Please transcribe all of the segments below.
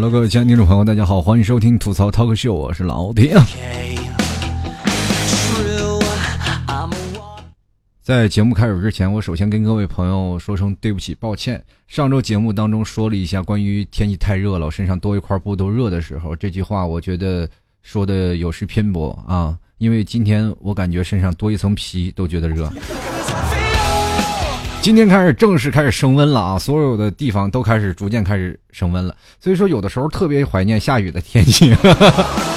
Hello，各位亲爱的听众朋友，大家好，欢迎收听吐槽 Talk Show，我是老铁。在节目开始之前，我首先跟各位朋友说声对不起，抱歉。上周节目当中说了一下关于天气太热了，我身上多一块布都热的时候，这句话我觉得说的有失偏颇啊，因为今天我感觉身上多一层皮都觉得热。今天开始正式开始升温了啊！所有的地方都开始逐渐开始升温了，所以说有的时候特别怀念下雨的天气。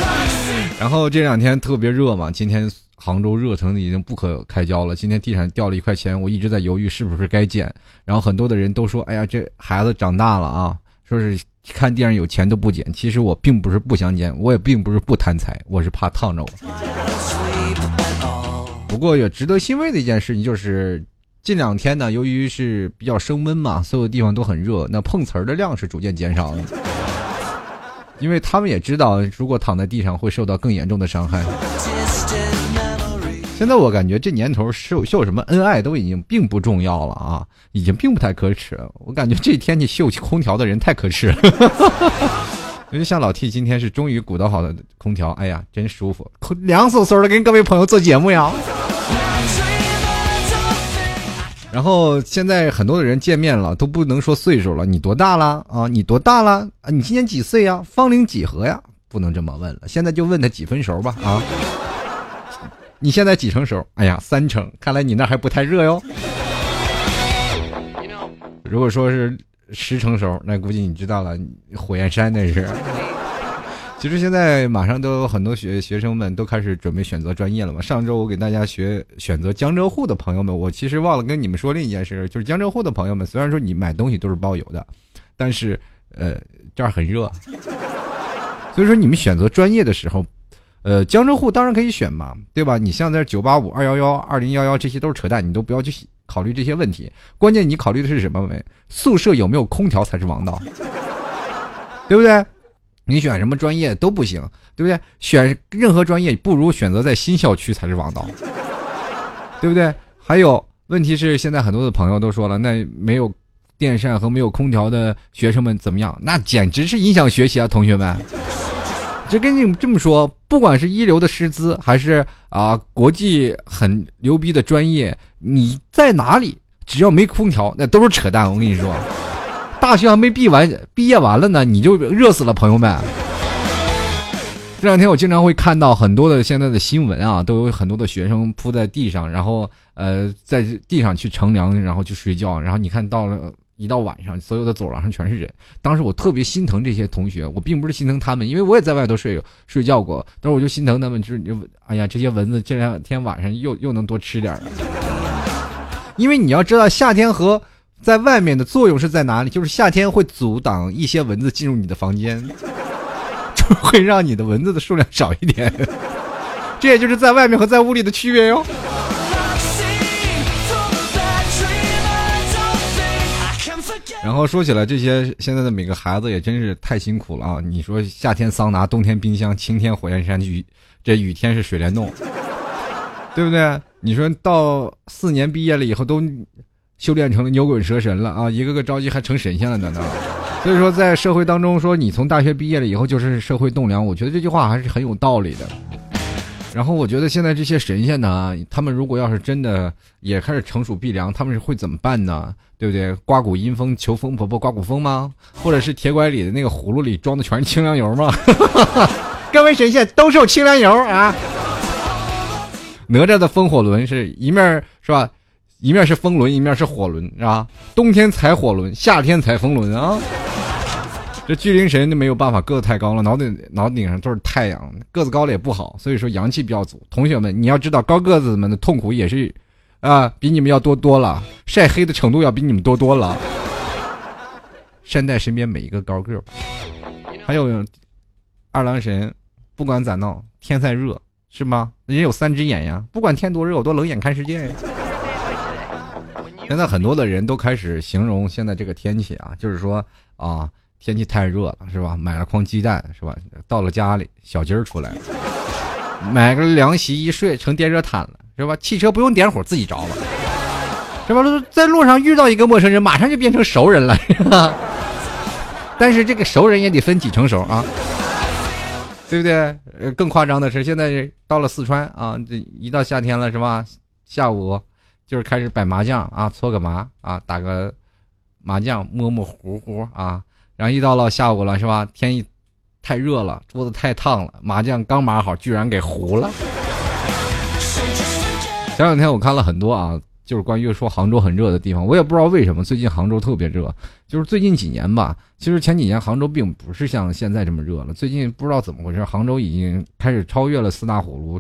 然后这两天特别热嘛，今天杭州热成已经不可开交了。今天地产掉了一块钱，我一直在犹豫是不是该减。然后很多的人都说：“哎呀，这孩子长大了啊，说是看地上有钱都不减。”其实我并不是不想减，我也并不是不贪财，我是怕烫着我。不过也值得欣慰的一件事情就是。近两天呢，由于是比较升温嘛，所有地方都很热，那碰瓷儿的量是逐渐减少了，因为他们也知道，如果躺在地上会受到更严重的伤害。现在我感觉这年头秀秀什么恩爱都已经并不重要了啊，已经并不太可耻。我感觉这天气秀起空调的人太可耻了。因为像老 T 今天是终于鼓捣好的空调，哎呀，真舒服，凉飕飕的，跟各位朋友做节目呀。然后现在很多的人见面了都不能说岁数了，你多大了啊？你多大了啊？你今年几岁呀？芳龄几何呀？不能这么问了，现在就问他几分熟吧 啊？你现在几成熟？哎呀，三成，看来你那还不太热哟。如果说是十成熟，那估计你知道了，火焰山那是。其实现在马上都有很多学学生们都开始准备选择专业了嘛。上周我给大家学选择江浙沪的朋友们，我其实忘了跟你们说另一件事，就是江浙沪的朋友们，虽然说你买东西都是包邮的，但是呃这儿很热，所以说你们选择专业的时候，呃江浙沪当然可以选嘛，对吧？你像在九八五、二幺幺、二零幺幺这些都是扯淡，你都不要去考虑这些问题。关键你考虑的是什么？没宿舍有没有空调才是王道，对不对？你选什么专业都不行，对不对？选任何专业不如选择在新校区才是王道，对不对？还有问题是，现在很多的朋友都说了，那没有电扇和没有空调的学生们怎么样？那简直是影响学习啊，同学们！就跟你这么说，不管是一流的师资，还是啊国际很牛逼的专业，你在哪里，只要没空调，那都是扯淡。我跟你说。大学还没毕完，毕业完了呢，你就热死了，朋友们。这两天我经常会看到很多的现在的新闻啊，都有很多的学生铺在地上，然后呃在地上去乘凉，然后去睡觉，然后你看到了一到晚上，所有的走廊上全是人。当时我特别心疼这些同学，我并不是心疼他们，因为我也在外头睡睡觉过，但是我就心疼他们，就是就哎呀，这些蚊子这两天晚上又又能多吃点儿 因为你要知道夏天和。在外面的作用是在哪里？就是夏天会阻挡一些蚊子进入你的房间，就会让你的蚊子的数量少一点。这也就是在外面和在屋里的区别哟。然后说起来，这些现在的每个孩子也真是太辛苦了啊！你说夏天桑拿，冬天冰箱，晴天火焰山，雨这雨天是水帘洞，对不对？你说到四年毕业了以后都。修炼成了牛鬼蛇神了啊！一个个着急还成神仙了呢。所以说，在社会当中说你从大学毕业了以后就是社会栋梁，我觉得这句话还是很有道理的。然后我觉得现在这些神仙呢，他们如果要是真的也开始成熟避凉，他们是会怎么办呢？对不对？刮骨阴风求风婆婆刮骨风吗？或者是铁拐李的那个葫芦里装的全是清凉油吗？各位神仙都是清凉油啊！哪吒的风火轮是一面是吧？一面是风轮，一面是火轮，是吧？冬天踩火轮，夏天踩风轮啊！这巨灵神就没有办法，个子太高了，脑袋脑顶上都是太阳，个子高了也不好，所以说阳气比较足。同学们，你要知道，高个子们的痛苦也是啊，比你们要多多了，晒黑的程度要比你们多多了。善待身边每一个高个还有二郎神，不管咋闹，天再热是吗？人家有三只眼呀，不管天多热，我都冷眼看世界呀。现在很多的人都开始形容现在这个天气啊，就是说啊，天气太热了，是吧？买了筐鸡蛋，是吧？到了家里，小鸡儿出来了，买个凉席一睡，成电热毯了，是吧？汽车不用点火，自己着了，是吧？在路上遇到一个陌生人，马上就变成熟人了，但是这个熟人也得分几成熟啊，对不对？呃，更夸张的是，现在到了四川啊，这一到夏天了是吧？下午就是开始摆麻将啊，搓个麻啊，打个麻将，摸摸糊糊啊。然后一到了下午了是吧？天一太热了，桌子太烫了，麻将刚码好，居然给糊了。前两天我看了很多啊。就是关于说杭州很热的地方，我也不知道为什么最近杭州特别热。就是最近几年吧，其实前几年杭州并不是像现在这么热了。最近不知道怎么回事，杭州已经开始超越了四大火炉，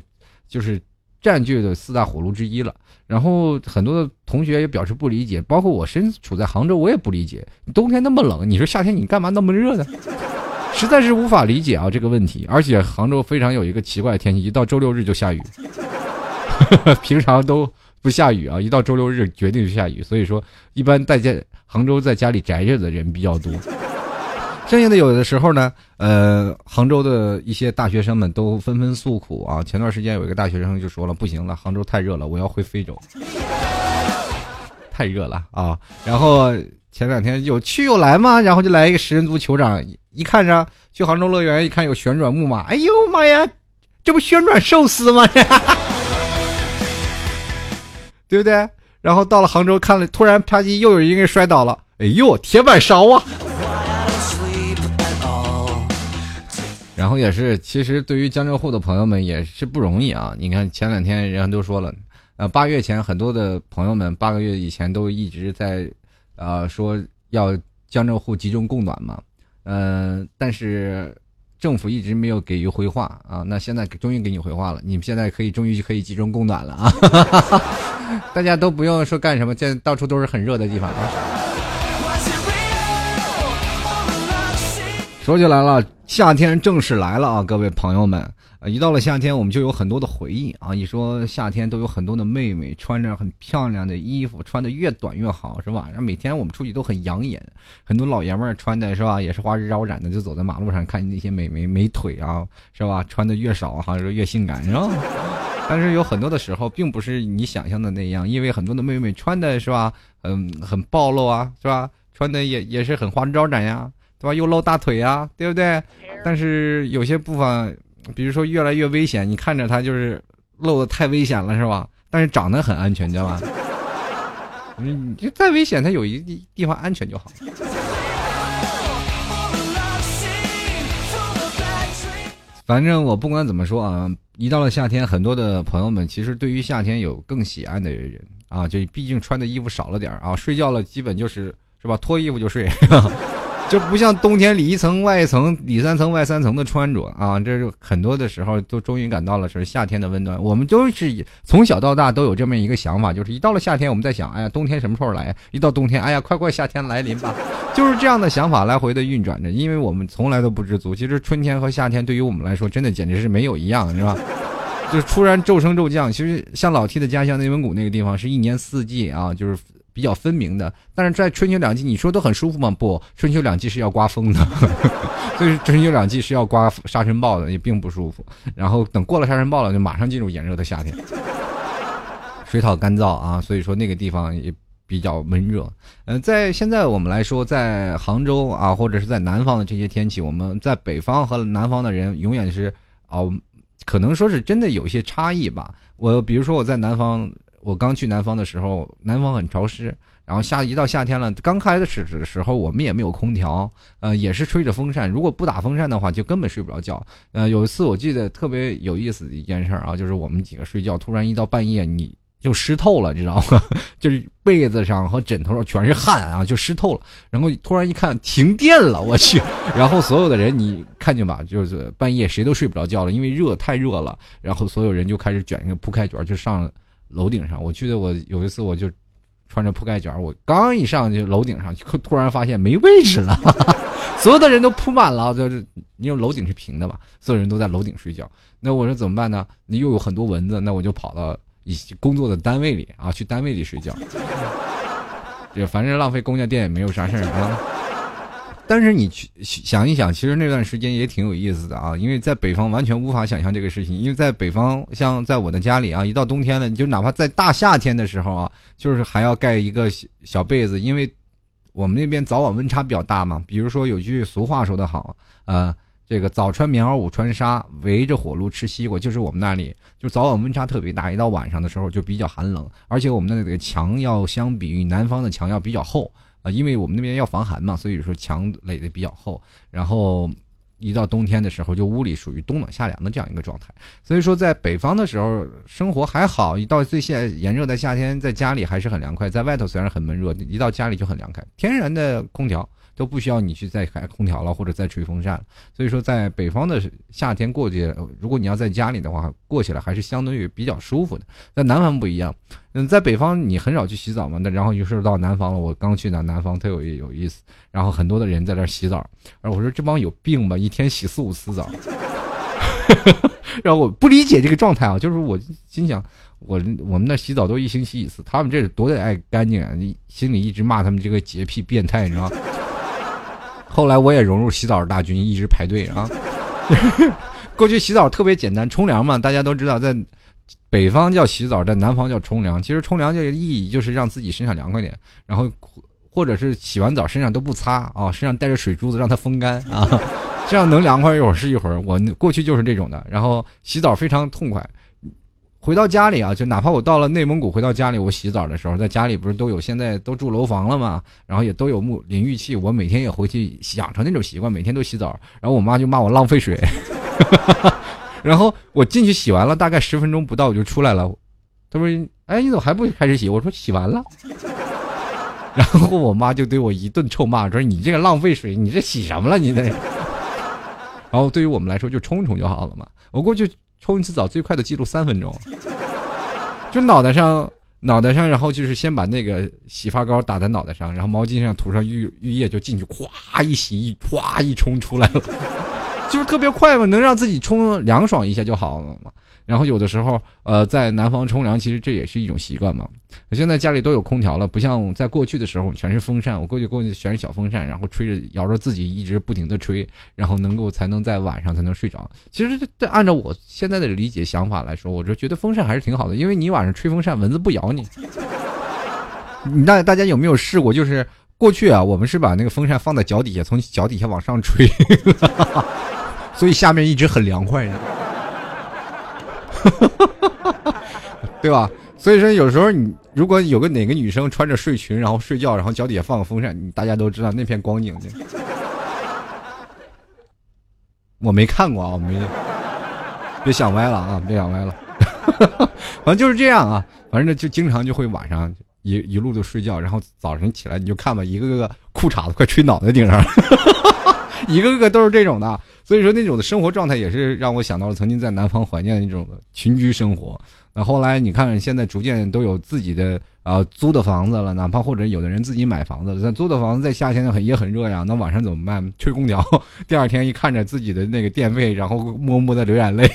就是占据的四大火炉之一了。然后很多的同学也表示不理解，包括我身处在杭州，我也不理解。冬天那么冷，你说夏天你干嘛那么热呢？实在是无法理解啊这个问题。而且杭州非常有一个奇怪的天气，一到周六日就下雨，平常都。不下雨啊！一到周六日，决定就下雨。所以说，一般在家杭州在家里宅着的人比较多。剩下的有的时候呢，呃，杭州的一些大学生们都纷纷诉苦啊。前段时间有一个大学生就说了：“不行了，杭州太热了，我要回非洲。”太热了啊！然后前两天有去有来嘛，然后就来一个食人族酋长，一看着去杭州乐园，一看有旋转木马，哎呦妈呀，这不旋转寿司吗？对不对？然后到了杭州看了，突然啪叽又有一个人摔倒了。哎呦，铁板烧啊！然后也是，其实对于江浙沪的朋友们也是不容易啊。你看前两天人家都说了，呃，八月前很多的朋友们八个月以前都一直在，呃，说要江浙沪集中供暖嘛，嗯，但是。政府一直没有给予回话啊，那现在终于给你回话了，你们现在可以终于可以集中供暖了啊！大家都不用说干什么，现在到处都是很热的地方啊。说起来了，夏天正式来了啊，各位朋友们。一到了夏天，我们就有很多的回忆啊！一说夏天，都有很多的妹妹穿着很漂亮的衣服，穿的越短越好，是吧？然后每天我们出去都很养眼，很多老爷们儿穿的是吧，也是花枝招展的，就走在马路上，看那些美眉美腿啊，是吧？穿的越少，好像是越性感，是吧？但是有很多的时候，并不是你想象的那样，因为很多的妹妹穿的是吧，嗯，很暴露啊，是吧？穿的也也是很花枝招展呀，对吧？又露大腿呀，对不对？但是有些部分。比如说越来越危险，你看着它就是露的太危险了，是吧？但是长得很安全，知道吧？你你再危险，它有一地地方安全就好。反正我不管怎么说啊，一到了夏天，很多的朋友们其实对于夏天有更喜爱的人啊，就毕竟穿的衣服少了点啊，睡觉了基本就是是吧，脱衣服就睡。就不像冬天里一层外一层里三层外三层的穿着啊，这是很多的时候都终于感到了是夏天的温暖。我们都是从小到大都有这么一个想法，就是一到了夏天，我们在想，哎呀，冬天什么时候来？一到冬天，哎呀，快快夏天来临吧！就是这样的想法来回的运转着，因为我们从来都不知足。其实春天和夏天对于我们来说，真的简直是没有一样，是吧？就是突然骤升骤降。其实像老 T 的家乡内蒙古那个地方，是一年四季啊，就是。比较分明的，但是在春秋两季，你说都很舒服吗？不，春秋两季是要刮风的，所以春秋两季是要刮沙尘暴的，也并不舒服。然后等过了沙尘暴了，就马上进入炎热的夏天，水草干燥啊，所以说那个地方也比较闷热。嗯，在现在我们来说，在杭州啊，或者是在南方的这些天气，我们在北方和南方的人永远是哦，可能说是真的有一些差异吧。我比如说我在南方。我刚去南方的时候，南方很潮湿，然后夏一到夏天了，刚开始的时候我们也没有空调，呃，也是吹着风扇。如果不打风扇的话，就根本睡不着觉。呃，有一次我记得特别有意思的一件事啊，就是我们几个睡觉，突然一到半夜你就湿透了，知道吗？就是被子上和枕头上全是汗啊，就湿透了。然后突然一看停电了，我去！然后所有的人你看见吧，就是半夜谁都睡不着觉了，因为热太热了。然后所有人就开始卷一个铺盖卷就上。楼顶上，我记得我有一次，我就穿着铺盖卷，我刚一上去楼顶上，突然发现没位置了，所有的人都铺满了，就是因为楼顶是平的嘛，所有人都在楼顶睡觉。那我说怎么办呢？你又有很多蚊子，那我就跑到一工作的单位里啊，去单位里睡觉。就反正浪费公家电也没有啥事儿啊。但是你去想一想，其实那段时间也挺有意思的啊，因为在北方完全无法想象这个事情。因为在北方，像在我的家里啊，一到冬天了，你就哪怕在大夏天的时候啊，就是还要盖一个小被子，因为我们那边早晚温差比较大嘛。比如说有句俗话说得好，呃，这个早穿棉袄午穿纱，围着火炉吃西瓜，就是我们那里就早晚温差特别大，一到晚上的时候就比较寒冷，而且我们那个墙要相比于南方的墙要比较厚啊，因为我们那边要防寒嘛，所以说墙垒的比较厚，然后。一到冬天的时候，就屋里属于冬暖夏凉的这样一个状态。所以说，在北方的时候生活还好，一到最现炎热的夏天，在家里还是很凉快。在外头虽然很闷热，一到家里就很凉快，天然的空调。都不需要你去再开空调了，或者再吹风扇。所以说，在北方的夏天过去，如果你要在家里的话，过起来还是相对于比较舒服的。在南方不一样，嗯，在北方你很少去洗澡嘛，那然后于是到南方了。我刚去的南方特有有意思，然后很多的人在这洗澡，而我说这帮有病吧，一天洗四五次澡。然后我不理解这个状态啊，就是我心想，我我们那洗澡都一星期一次，他们这是多得爱干净啊！心里一直骂他们这个洁癖变态，你知道吗？后来我也融入洗澡大军，一直排队啊。过去洗澡特别简单，冲凉嘛，大家都知道，在北方叫洗澡，在南方叫冲凉。其实冲凉这个意义就是让自己身上凉快点，然后或者是洗完澡身上都不擦啊，身上带着水珠子让它风干啊，这样能凉快一会儿是一会儿。我过去就是这种的，然后洗澡非常痛快。回到家里啊，就哪怕我到了内蒙古，回到家里，我洗澡的时候，在家里不是都有，现在都住楼房了嘛，然后也都有沐淋浴器，我每天也回去养成那种习惯，每天都洗澡。然后我妈就骂我浪费水，然后我进去洗完了，大概十分钟不到我就出来了。她说：“哎，你怎么还不开始洗？”我说：“洗完了。” 然后我妈就对我一顿臭骂，说：“你这个浪费水，你这洗什么了？你这。”然后对于我们来说，就冲冲就好了嘛。我过去。冲一次澡最快的记录三分钟，就脑袋上脑袋上，然后就是先把那个洗发膏打在脑袋上，然后毛巾上涂上浴浴液就进去，咵一洗一咵一冲出来了，就是特别快嘛，能让自己冲凉爽一下就好了嘛。然后有的时候，呃，在南方冲凉，其实这也是一种习惯嘛。现在家里都有空调了，不像在过去的时候全是风扇。我过去过去全是小风扇，然后吹着，摇着自己一直不停的吹，然后能够才能在晚上才能睡着。其实这按照我现在的理解想法来说，我就觉得风扇还是挺好的，因为你晚上吹风扇，蚊子不咬你。你大大家有没有试过？就是过去啊，我们是把那个风扇放在脚底下，从脚底下往上吹，所以下面一直很凉快。哈哈哈哈哈对吧？所以说有时候你如果有个哪个女生穿着睡裙然后睡觉，然后脚底下放个风扇，你大家都知道那片光景。我没看过啊，我没，别想歪了啊，别想歪了。反正就是这样啊，反正就经常就会晚上一一路都睡觉，然后早晨起来你就看吧，一个个裤衩子快吹脑袋顶上了，一个个都是这种的。所以说那种的生活状态也是让我想到了曾经在南方怀念的那种群居生活。那后来你看，现在逐渐都有自己的啊租的房子了，哪怕或者有的人自己买房子了。但租的房子在夏天很也很热呀，那晚上怎么办？吹空调。第二天一看着自己的那个电费，然后默默的流眼泪。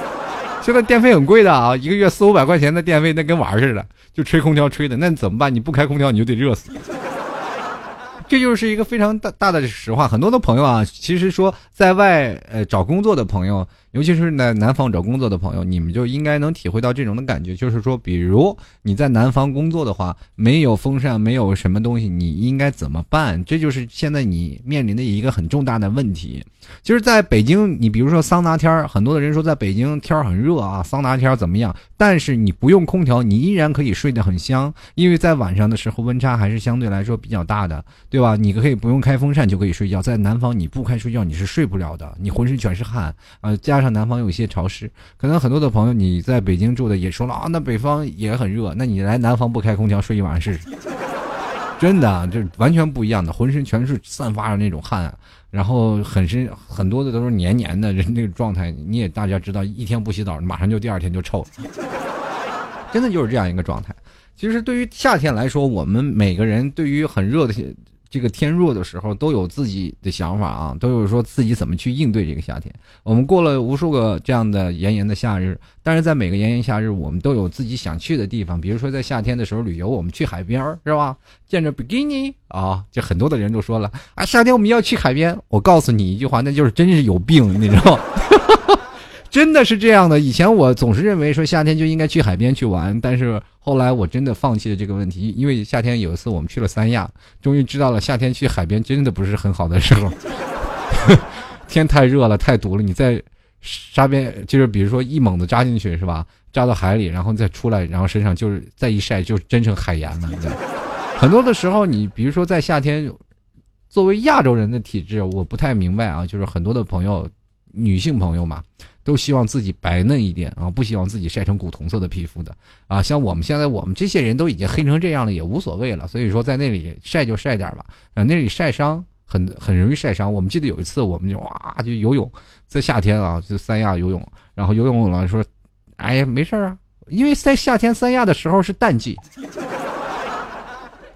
现在电费很贵的啊，一个月四五百块钱的电费，那跟玩儿似的，就吹空调吹的，那怎么办？你不开空调你就得热死。这就是一个非常大大的实话。很多的朋友啊，其实说在外呃找工作的朋友。尤其是在南方找工作的朋友，你们就应该能体会到这种的感觉，就是说，比如你在南方工作的话，没有风扇，没有什么东西，你应该怎么办？这就是现在你面临的一个很重大的问题。就是在北京，你比如说桑拿天儿，很多的人说在北京天儿很热啊，桑拿天儿怎么样？但是你不用空调，你依然可以睡得很香，因为在晚上的时候温差还是相对来说比较大的，对吧？你可以不用开风扇就可以睡觉。在南方你不开睡觉你是睡不了的，你浑身全是汗啊，加。加上南方有些潮湿，可能很多的朋友你在北京住的也说了啊，那北方也很热，那你来南方不开空调睡一晚上试试？真的，这完全不一样的，浑身全是散发着那种汗，然后很深很多的都是黏黏的人那个状态，你也大家知道，一天不洗澡，马上就第二天就臭了，真的就是这样一个状态。其实对于夏天来说，我们每个人对于很热的。这个天热的时候都有自己的想法啊，都有说自己怎么去应对这个夏天。我们过了无数个这样的炎炎的夏日，但是在每个炎炎夏日，我们都有自己想去的地方。比如说在夏天的时候旅游，我们去海边是吧？见着比基尼啊，就很多的人都说了啊，夏天我们要去海边。我告诉你一句话，那就是真是有病，你知道？真的是这样的。以前我总是认为说夏天就应该去海边去玩，但是后来我真的放弃了这个问题，因为夏天有一次我们去了三亚，终于知道了夏天去海边真的不是很好的时候。天太热了，太毒了，你在沙边就是比如说一猛子扎进去是吧？扎到海里，然后再出来，然后身上就是再一晒，就真成海盐了。很多的时候，你比如说在夏天，作为亚洲人的体质，我不太明白啊，就是很多的朋友。女性朋友嘛，都希望自己白嫩一点啊，不希望自己晒成古铜色的皮肤的啊。像我们现在，我们这些人都已经黑成这样了，也无所谓了。所以说，在那里晒就晒点吧，啊，那里晒伤很很容易晒伤。我们记得有一次，我们就哇就游泳，在夏天啊，就三亚游泳，然后游泳了说，哎呀没事啊，因为在夏天三亚的时候是淡季。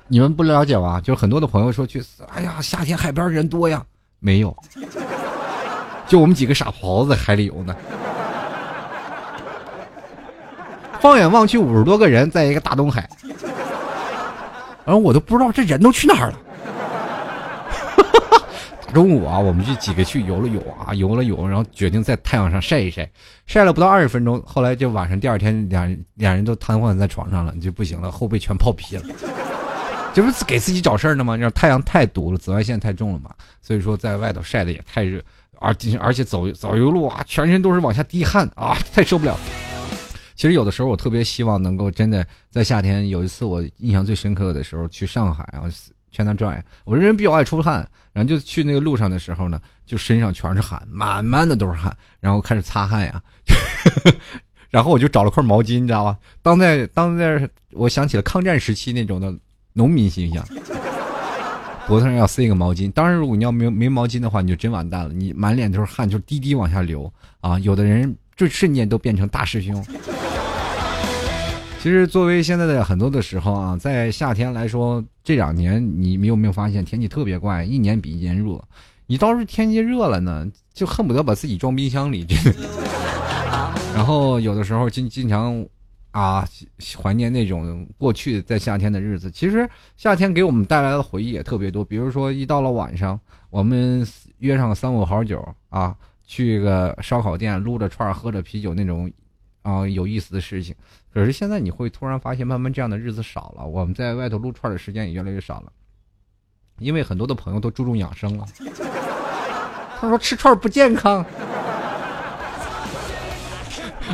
你们不了解吧？就很多的朋友说去，哎呀，夏天海边人多呀，没有。就我们几个傻狍子在海里游呢，放眼望去五十多个人在一个大东海，然后我都不知道这人都去哪儿了。大中午啊，我们就几个去游了游啊，游了游，然后决定在太阳上晒一晒，晒了不到二十分钟，后来就晚上第二天两两人都瘫痪在床上了，就不行了，后背全泡皮了，这不是给自己找事儿呢吗？你太阳太毒了，紫外线太重了嘛，所以说在外头晒的也太热。而而且走走一路啊，全身都是往下滴汗啊，太受不了。其实有的时候我特别希望能够真的在夏天。有一次我印象最深刻的时候去上海啊，全那转。我这人比较爱出汗，然后就去那个路上的时候呢，就身上全是汗，满满的都是汗，然后开始擦汗呀。然后我就找了块毛巾，你知道吧？当在当在，我想起了抗战时期那种的农民形象。脖子上要塞一个毛巾，当然，如果你要没没毛巾的话，你就真完蛋了，你满脸都是汗，就滴滴往下流啊！有的人就瞬间都变成大师兄。其实，作为现在的很多的时候啊，在夏天来说，这两年你有没有发现天气特别怪，一年比一年热？你倒是天气热了呢，就恨不得把自己装冰箱里去，然后有的时候经经常。啊，怀念那种过去在夏天的日子。其实夏天给我们带来的回忆也特别多。比如说，一到了晚上，我们约上三五好友啊，去个烧烤店撸着串喝着啤酒那种，啊，有意思的事情。可是现在你会突然发现，慢慢这样的日子少了。我们在外头撸串的时间也越来越少了，因为很多的朋友都注重养生了。他说吃串不健康。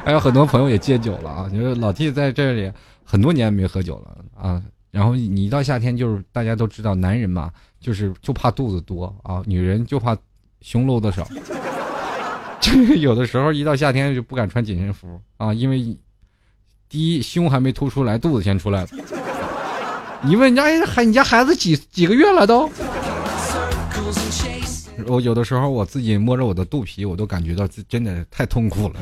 还有很多朋友也戒酒了啊！你说老 T 在这里很多年没喝酒了啊。然后你一到夏天，就是大家都知道，男人嘛，就是就怕肚子多啊，女人就怕胸露的少。有的时候一到夏天就不敢穿紧身服啊，因为第一胸还没凸出来，肚子先出来了。你问人家孩，你家孩子几几个月了都？我有的时候我自己摸着我的肚皮，我都感觉到真的太痛苦了。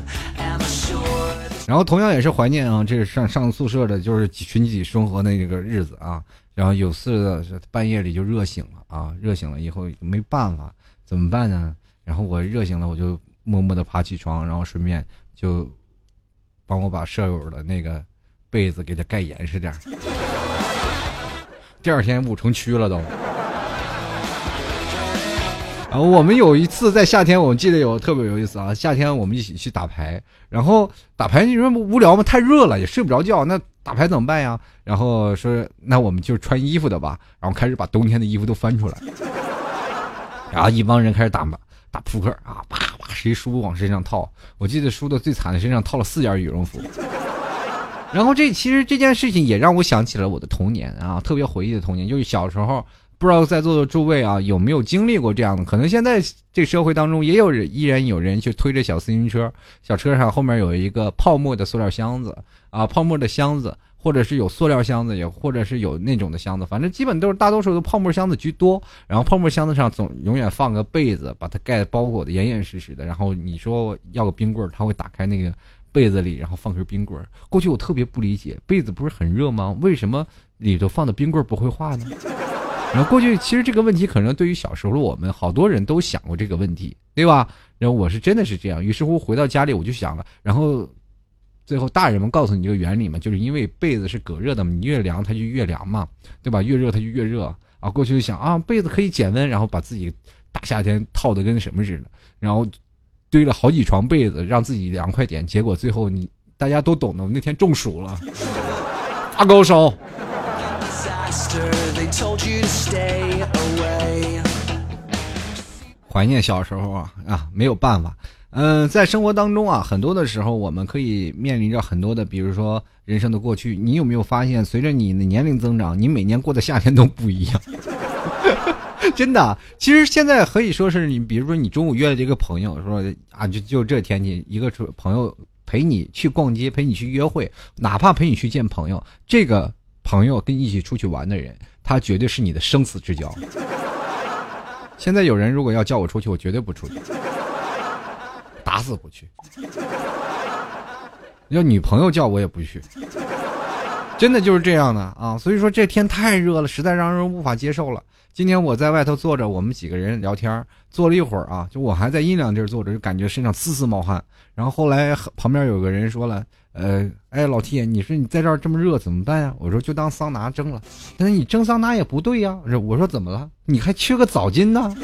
然后同样也是怀念啊，这是上上宿舍的，就是群体生活那个日子啊。然后有次半夜里就热醒了啊，热醒了以后没办法，怎么办呢？然后我热醒了，我就默默的爬起床，然后顺便就帮我把舍友的那个被子给他盖严实点 第二天捂成蛆了都。我们有一次在夏天，我记得有特别有意思啊。夏天我们一起去打牌，然后打牌你说无聊吗？太热了，也睡不着觉。那打牌怎么办呀？然后说那我们就穿衣服的吧。然后开始把冬天的衣服都翻出来，然后一帮人开始打打扑克啊，啪啪谁输往身上套。我记得输的最惨的身上套了四件羽绒服。然后这其实这件事情也让我想起了我的童年啊，特别回忆的童年，就是小时候。不知道在座的诸位啊，有没有经历过这样的？可能现在这社会当中也有人，依然有人去推着小自行车，小车上后面有一个泡沫的塑料箱子啊，泡沫的箱子，或者是有塑料箱子，也或者是有那种的箱子，反正基本都是大多数的泡沫箱子居多。然后泡沫箱子上总永远放个被子，把它盖包裹的严严实实的。然后你说要个冰棍儿，他会打开那个被子里，然后放根冰棍。过去我特别不理解，被子不是很热吗？为什么里头放的冰棍不会化呢？然后过去其实这个问题可能对于小时候的我们好多人都想过这个问题，对吧？然后我是真的是这样。于是乎回到家里我就想了，然后最后大人们告诉你这个原理嘛，就是因为被子是隔热的嘛，你越凉它就越凉嘛，对吧？越热它就越热啊。过去就想啊，被子可以减温，然后把自己大夏天套的跟什么似的，然后堆了好几床被子，让自己凉快点。结果最后你大家都懂的，我那天中暑了，发高烧。怀念小时候啊啊，没有办法。嗯，在生活当中啊，很多的时候我们可以面临着很多的，比如说人生的过去。你有没有发现，随着你的年龄增长，你每年过的夏天都不一样？真的，其实现在可以说是你，比如说你中午约了这个朋友，说啊，就就这天气，一个朋友陪你去逛街，陪你去约会，哪怕陪你去见朋友，这个朋友跟一起出去玩的人，他绝对是你的生死之交。现在有人如果要叫我出去，我绝对不出去。打死不去，要女朋友叫我也不去，真的就是这样的啊！所以说这天太热了，实在让人无法接受了。今天我在外头坐着，我们几个人聊天，坐了一会儿啊，就我还在阴凉地儿坐着，就感觉身上丝丝冒汗。然后后来旁边有个人说了：“呃，哎，老 T，你说你在这儿这么热怎么办呀？”我说：“就当桑拿蒸了。”但是你蒸桑拿也不对呀。我说：“怎么了？你还缺个澡巾呢？”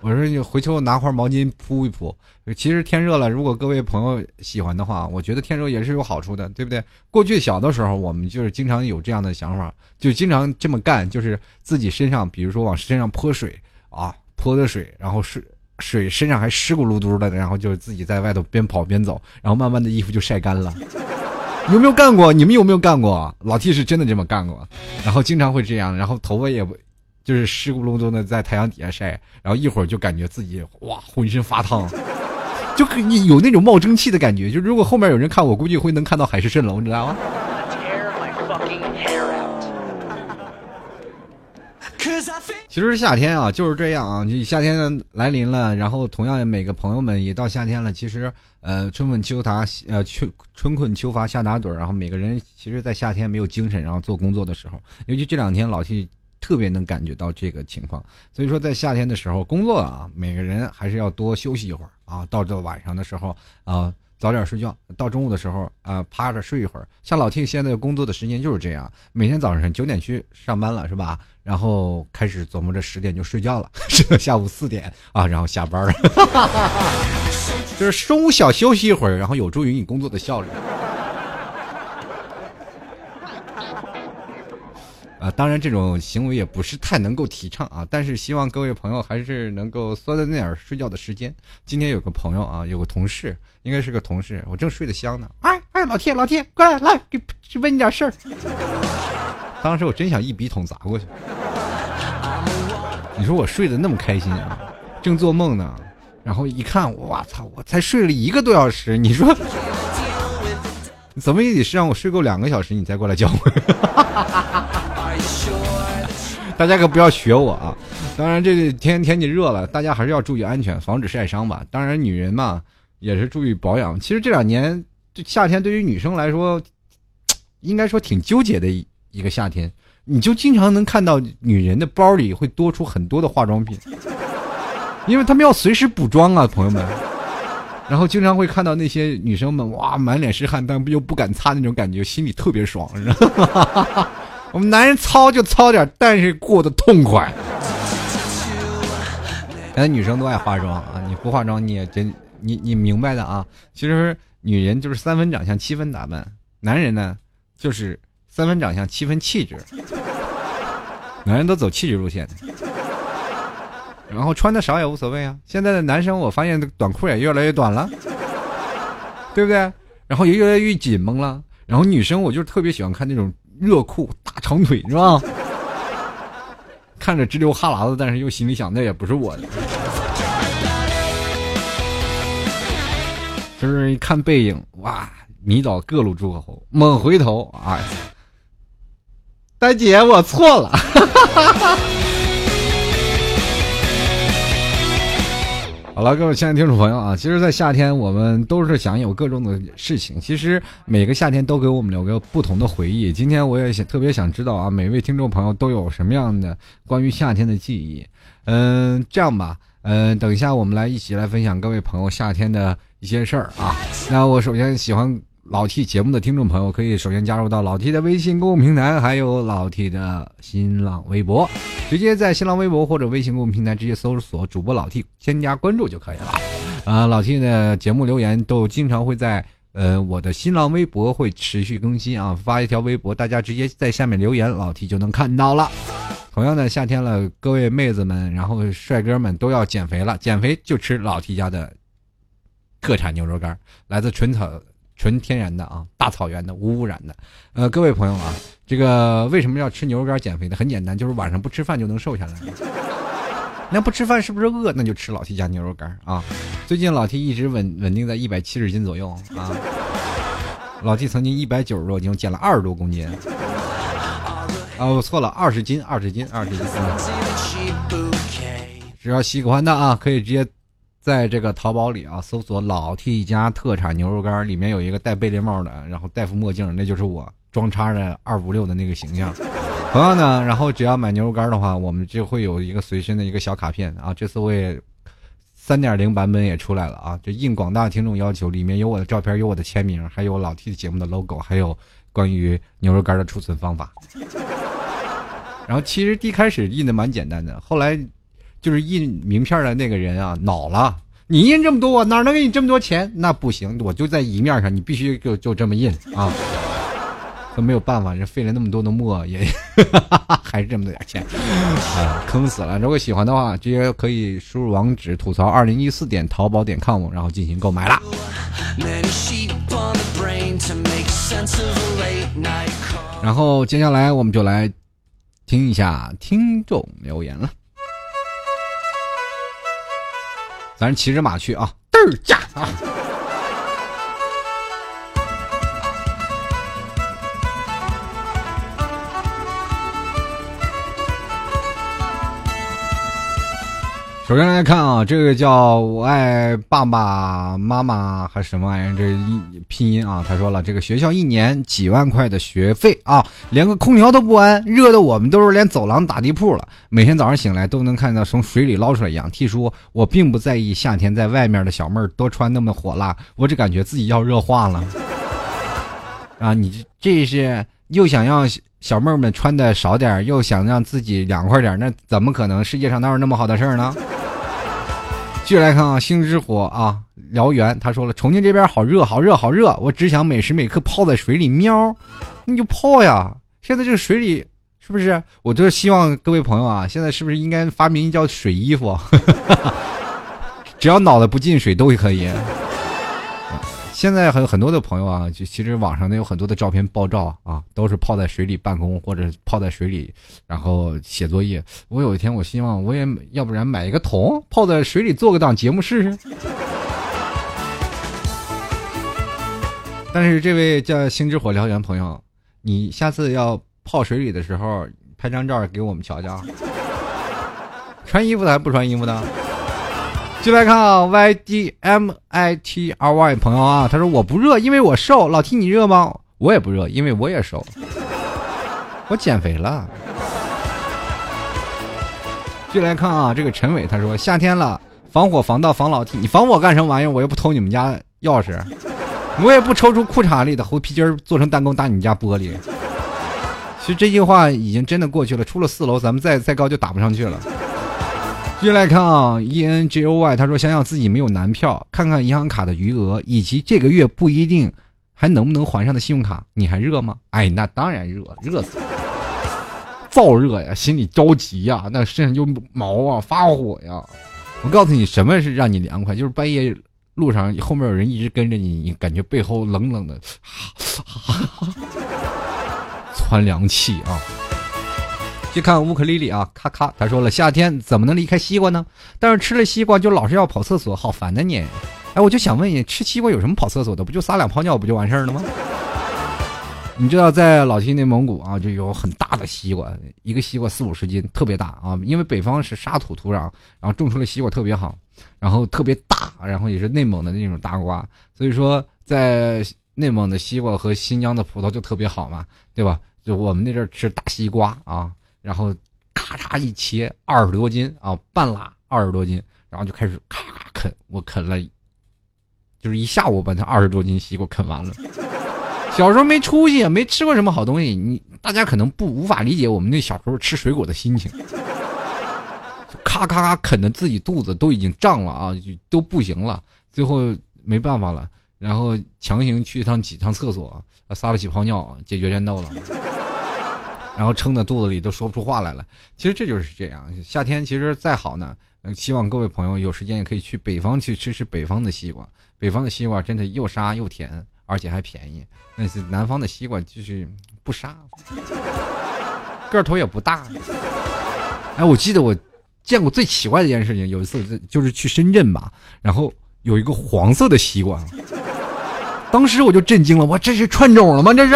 我说你回去拿块毛巾铺一铺。其实天热了，如果各位朋友喜欢的话，我觉得天热也是有好处的，对不对？过去小的时候，我们就是经常有这样的想法，就经常这么干，就是自己身上，比如说往身上泼水啊，泼的水，然后水水身上还湿咕噜嘟的，然后就自己在外头边跑边走，然后慢慢的衣服就晒干了。有没有干过？你们有没有干过？老 T 是真的这么干过，然后经常会这样，然后头发也不。就是湿咕隆咚的在太阳底下晒，然后一会儿就感觉自己哇浑身发烫，就你有那种冒蒸汽的感觉。就如果后面有人看我，估计会能看到海市蜃楼，你知道吗？其实夏天啊就是这样啊，你夏天来临了，然后同样每个朋友们也到夏天了。其实呃春困秋乏呃秋春困秋乏夏打盹，然后每个人其实，在夏天没有精神，然后做工作的时候，尤其这两天老去。特别能感觉到这个情况，所以说在夏天的时候工作啊，每个人还是要多休息一会儿啊。到这晚上的时候啊，早点睡觉；到中午的时候啊，趴着睡一会儿。像老 T 现在工作的时间就是这样，每天早上九点去上班了，是吧？然后开始琢磨着十点就睡觉了，睡到下午四点啊，然后下班了。就是中午小休息一会儿，然后有助于你工作的效率。啊，当然这种行为也不是太能够提倡啊，但是希望各位朋友还是能够缩在那点睡觉的时间。今天有个朋友啊，有个同事，应该是个同事，我正睡得香呢。哎哎，老铁老铁，过来来，给问你点事儿。当时我真想一笔筒砸过去。你说我睡得那么开心啊，正做梦呢，然后一看，我操，我才睡了一个多小时，你说，怎么也得是让我睡够两个小时，你再过来叫我。大家可不要学我啊！当然，这天天气热了，大家还是要注意安全，防止晒伤吧。当然，女人嘛也是注意保养。其实这两年，这夏天对于女生来说，应该说挺纠结的一一个夏天。你就经常能看到女人的包里会多出很多的化妆品，因为他们要随时补妆啊，朋友们。然后经常会看到那些女生们哇，满脸是汗，但又不敢擦那种感觉，心里特别爽，知道吗？我们男人糙就糙点，但是过得痛快。现在女生都爱化妆啊，你不化妆你也真你你明白的啊。其实女人就是三分长相七分打扮，男人呢就是三分长相七分气质。男人都走气质路线的，然后穿的少也无所谓啊。现在的男生我发现短裤也越来越短了，对不对？然后也越来越紧绷了。然后女生我就特别喜欢看那种。热裤大长腿是吧？看着直流哈喇子，但是又心里想那也不是我的。就是一看背影，哇，迷倒各路诸侯。猛回头，哎，大姐，我错了。好了，各位亲爱的听众朋友啊，其实，在夏天我们都是想有各种的事情。其实每个夏天都给我们留个不同的回忆。今天我也想特别想知道啊，每位听众朋友都有什么样的关于夏天的记忆？嗯，这样吧，嗯，等一下我们来一起来分享各位朋友夏天的一些事儿啊。那我首先喜欢老 T 节目的听众朋友，可以首先加入到老 T 的微信公众平台，还有老 T 的新浪微博，直接在新浪微博或者微信公众平台直接搜索主播老 T，添加关注就可以了。啊，老 T 的节目留言都经常会在呃我的新浪微博会持续更新啊，发一条微博，大家直接在下面留言，老 T 就能看到了。同样的，夏天了，各位妹子们，然后帅哥们都要减肥了，减肥就吃老 T 家的特产牛肉干，来自纯草。纯天然的啊，大草原的，无污染的。呃，各位朋友啊，这个为什么要吃牛肉干减肥呢？很简单，就是晚上不吃饭就能瘦下来。那不吃饭是不是饿？那就吃老 T 家牛肉干啊。最近老 T 一直稳稳定在一百七十斤左右啊。老 T 曾经一百九十多斤，减了二十多公斤。啊，我错了，二十斤，二十斤，二十斤。只要喜欢的啊，可以直接。在这个淘宝里啊，搜索“老 T 家特产牛肉干”，里面有一个戴贝雷帽的，然后戴副墨镜，那就是我装叉的二五六的那个形象。同样呢，然后只要买牛肉干的话，我们就会有一个随身的一个小卡片啊。这次我也三点零版本也出来了啊，就应广大听众要求，里面有我的照片，有我的签名，还有老 T 的节目的 logo，还有关于牛肉干的储存方法。然后其实一开始印的蛮简单的，后来。就是印名片的那个人啊，恼了。你印这么多，我哪能给你这么多钱？那不行，我就在一面上，你必须就就这么印啊。可没有办法，人费了那么多的墨，也 还是这么多点钱，啊，坑死了。如果喜欢的话，直接可以输入网址吐槽二零一四点淘宝点 com，然后进行购买啦。然后接下来我们就来听一下听众留言了。咱骑着马去啊，嘚儿驾啊！首先来看啊，这个叫我爱爸爸妈妈还是什么玩意儿？这拼音啊，他说了，这个学校一年几万块的学费啊，连个空调都不安，热的我们都是连走廊打地铺了。每天早上醒来都能看到从水里捞出来一样。T 叔，我并不在意夏天在外面的小妹儿多穿那么火辣，我只感觉自己要热化了。啊，你这是又想让小妹儿们穿的少点，又想让自己凉快点，那怎么可能？世界上哪有那么好的事儿呢？继续来看啊，星之火啊，燎原，他说了，重庆这边好热，好热，好热，我只想每时每刻泡在水里喵，你就泡呀。现在这个水里是不是？我就是希望各位朋友啊，现在是不是应该发明叫水衣服？只要脑袋不进水都可以。现在很很多的朋友啊，就其实网上呢有很多的照片爆照啊，都是泡在水里办公或者泡在水里，然后写作业。我有一天我希望我也要不然买一个桶，泡在水里做个档节目试试。但是这位叫星之火燎原朋友，你下次要泡水里的时候拍张照给我们瞧瞧。穿衣服的还是不穿衣服的？进来看啊，Y D M I T R Y 朋友啊，他说我不热，因为我瘦。老 T 你热吗？我也不热，因为我也瘦，我减肥了。就来看啊，这个陈伟他说夏天了，防火防盗防老 T，你防我干什么玩意儿？我又不偷你们家钥匙，我也不抽出裤衩里的猴皮筋做成弹弓打你们家玻璃。其实这句话已经真的过去了，出了四楼，咱们再再高就打不上去了。接来看啊，E N G O Y，他说想想自己没有男票，看看银行卡的余额，以及这个月不一定还能不能还上的信用卡，你还热吗？哎，那当然热，热死了，燥热呀，心里着急呀，那身上就毛啊，发火呀。我告诉你，什么是让你凉快？就是半夜路上后面有人一直跟着你，你感觉背后冷冷的，哈哈哈哈窜凉气啊。去看乌克丽丽啊，咔咔，他说了，夏天怎么能离开西瓜呢？但是吃了西瓜就老是要跑厕所，好烦的你。哎，我就想问你，吃西瓜有什么跑厕所的？不就撒两泡尿不就完事儿了吗？你知道在老西内蒙古啊，就有很大的西瓜，一个西瓜四五十斤，特别大啊。因为北方是沙土土壤，然后种出来西瓜特别好，然后特别大，然后也是内蒙的那种大瓜，所以说在内蒙的西瓜和新疆的葡萄就特别好嘛，对吧？就我们那阵吃大西瓜啊。然后咔嚓一切二十多斤啊，半拉二十多斤，然后就开始咔咔啃，我啃了就是一下午把那二十多斤西瓜啃完了。小时候没出息，没吃过什么好东西，你大家可能不无法理解我们那小时候吃水果的心情。咔咔咔啃的自己肚子都已经胀了啊，就都不行了，最后没办法了，然后强行去一趟几趟厕所，撒了几泡尿，解决战斗了。然后撑在肚子里都说不出话来了。其实这就是这样，夏天其实再好呢，希望各位朋友有时间也可以去北方去吃吃北方的西瓜。北方的西瓜真的又沙又甜，而且还便宜。但是南方的西瓜就是不沙，个头也不大。哎，我记得我见过最奇怪的一件事情，有一次就是去深圳吧，然后有一个黄色的西瓜，当时我就震惊了，我这是串种了吗？这是？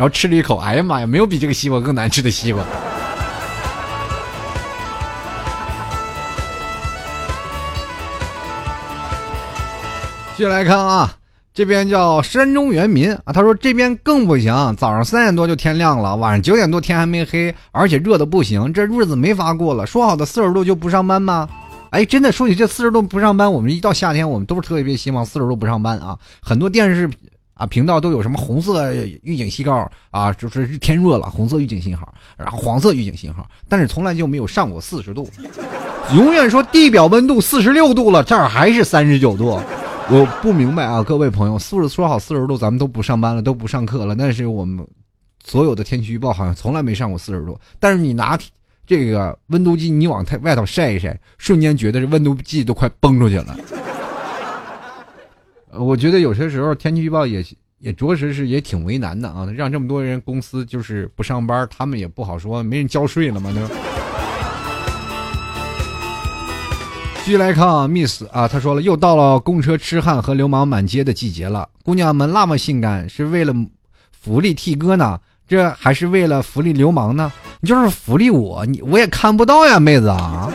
然后吃了一口，哎呀妈呀，没有比这个西瓜更难吃的西瓜。继续来看啊，这边叫山中原民啊，他说这边更不行，早上三点多就天亮了，晚上九点多天还没黑，而且热的不行，这日子没法过了。说好的四十度就不上班吗？哎，真的说起这四十度不上班，我们一到夏天，我们都是特别希望四十度不上班啊。很多电视啊频道都有什么红色预警信号啊，就是天热了，红色预警信号，然后黄色预警信号，但是从来就没有上过四十度，永远说地表温度四十六度了，这儿还是三十九度。我不明白啊，各位朋友，素质说好四十度，咱们都不上班了，都不上课了。但是我们所有的天气预报好像从来没上过四十度。但是你拿这个温度计，你往太外头晒一晒，瞬间觉得这温度计都快崩出去了。我觉得有些时候天气预报也也着实是也挺为难的啊，让这么多人公司就是不上班，他们也不好说，没人交税了嘛，对吧？继续来看啊，Miss 啊，他说了，又到了公车痴汉和流氓满街的季节了。姑娘们那么性感，是为了福利 T 哥呢，这还是为了福利流氓呢？你就是福利我，你我也看不到呀，妹子啊。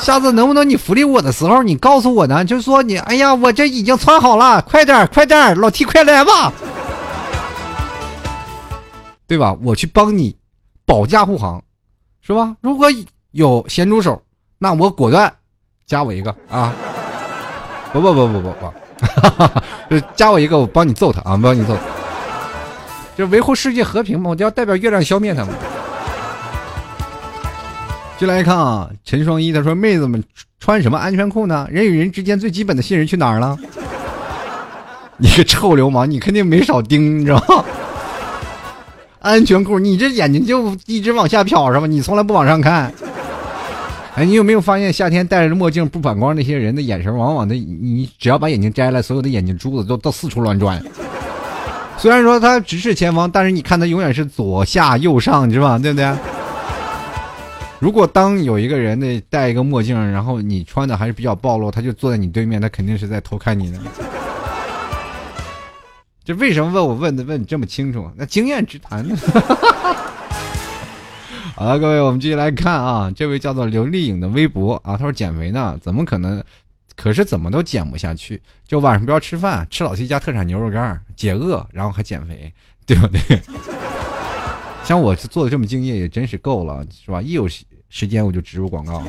下次能不能你福利我的时候，你告诉我呢？就说你，哎呀，我这已经穿好了，快点快点老 T 快来吧，对吧？我去帮你保驾护航，是吧？如果有咸猪手，那我果断。加我一个啊！不不不不不不，加我一个，我帮你揍他啊！帮你揍，就维护世界和平嘛，我就要代表月亮消灭他们。进来一看啊，陈双一他说：“妹子们穿什么安全裤呢？人与人之间最基本的信任去哪儿了？” 你个臭流氓，你肯定没少盯，你知道吗？安全裤，你这眼睛就一直往下瞟是吧？你从来不往上看。哎，你有没有发现夏天戴着墨镜不反光那些人的眼神，往往的你只要把眼镜摘了，所有的眼睛珠子都都四处乱转。虽然说他直视前方，但是你看他永远是左下右上，你知道吧？对不对？如果当有一个人的戴一个墨镜，然后你穿的还是比较暴露，他就坐在你对面，他肯定是在偷看你的。这为什么问我问的问这么清楚？那经验之谈呢？好了，各位，我们继续来看啊，这位叫做刘丽颖的微博啊，他说减肥呢，怎么可能？可是怎么都减不下去，就晚上不要吃饭，吃老 T 家特产牛肉干解饿，然后还减肥，对不对？像我做的这么敬业，也真是够了，是吧？一有时间我就植入广告，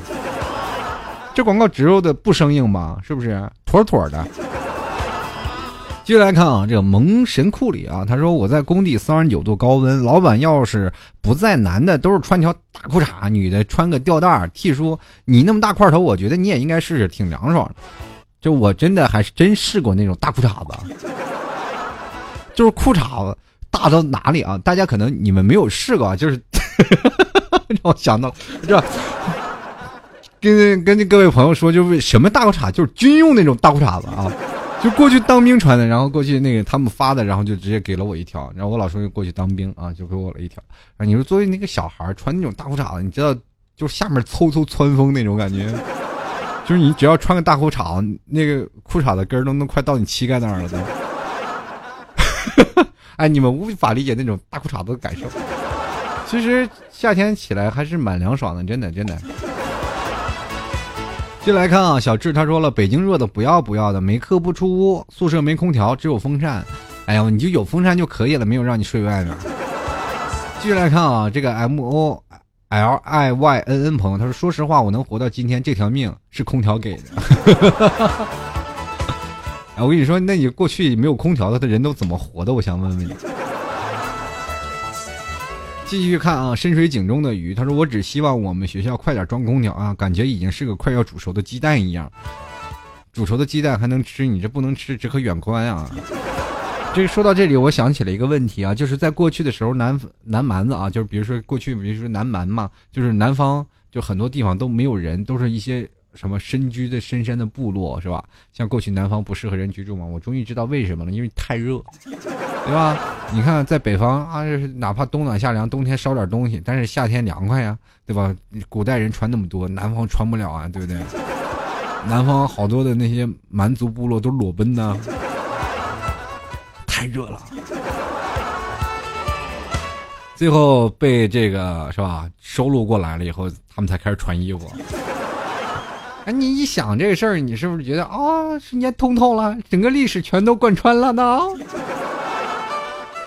这广告植入的不生硬吧？是不是？妥妥的。接下来看啊，这个萌神库里啊，他说我在工地三十九度高温，老板要是不在，男的都是穿条大裤衩，女的穿个吊带 T 叔，你那么大块头，我觉得你也应该试试，挺凉爽的。就我真的还是真试过那种大裤衩子，就是裤衩子大到哪里啊？大家可能你们没有试过，就是 让我想到了这，跟跟各位朋友说，就是什么大裤衩，就是军用那种大裤衩子啊。就过去当兵穿的，然后过去那个他们发的，然后就直接给了我一条，然后我老叔就过去当兵啊，就给我了一条。啊，你说作为那个小孩穿那种大裤衩子，你知道，就下面嗖嗖窜风那种感觉，就是你只要穿个大裤衩，那个裤衩子跟儿都能快到你膝盖那儿了都。哎，你们无法理解那种大裤衩子的感受。其实夏天起来还是蛮凉爽的，真的真的。进来看啊，小智他说了，北京热的不要不要的，没课不出屋，宿舍没空调，只有风扇。哎呀，你就有风扇就可以了，没有让你睡外面。继续来看啊，这个 M O L I Y N N 朋友他说，说实话，我能活到今天，这条命是空调给的。哎我跟你说，那你过去没有空调，的人都怎么活的？我想问问你。继续看啊，深水井中的鱼，他说：“我只希望我们学校快点装空调啊，感觉已经是个快要煮熟的鸡蛋一样。煮熟的鸡蛋还能吃，你这不能吃，只可远观啊。”这说到这里，我想起了一个问题啊，就是在过去的时候，南南蛮子啊，就是比如说过去，比如说南蛮嘛，就是南方就很多地方都没有人，都是一些。什么深居的深山的部落是吧？像过去南方不适合人居住嘛？我终于知道为什么了，因为太热，对吧？你看在北方啊，哪怕冬暖夏凉，冬天烧点东西，但是夏天凉快呀，对吧？古代人穿那么多，南方穿不了啊，对不对？南方好多的那些蛮族部落都裸奔呢，太热了，最后被这个是吧收录过来了以后，他们才开始穿衣服。哎，你一想这个事儿，你是不是觉得啊，瞬间通透了？整个历史全都贯穿了呢？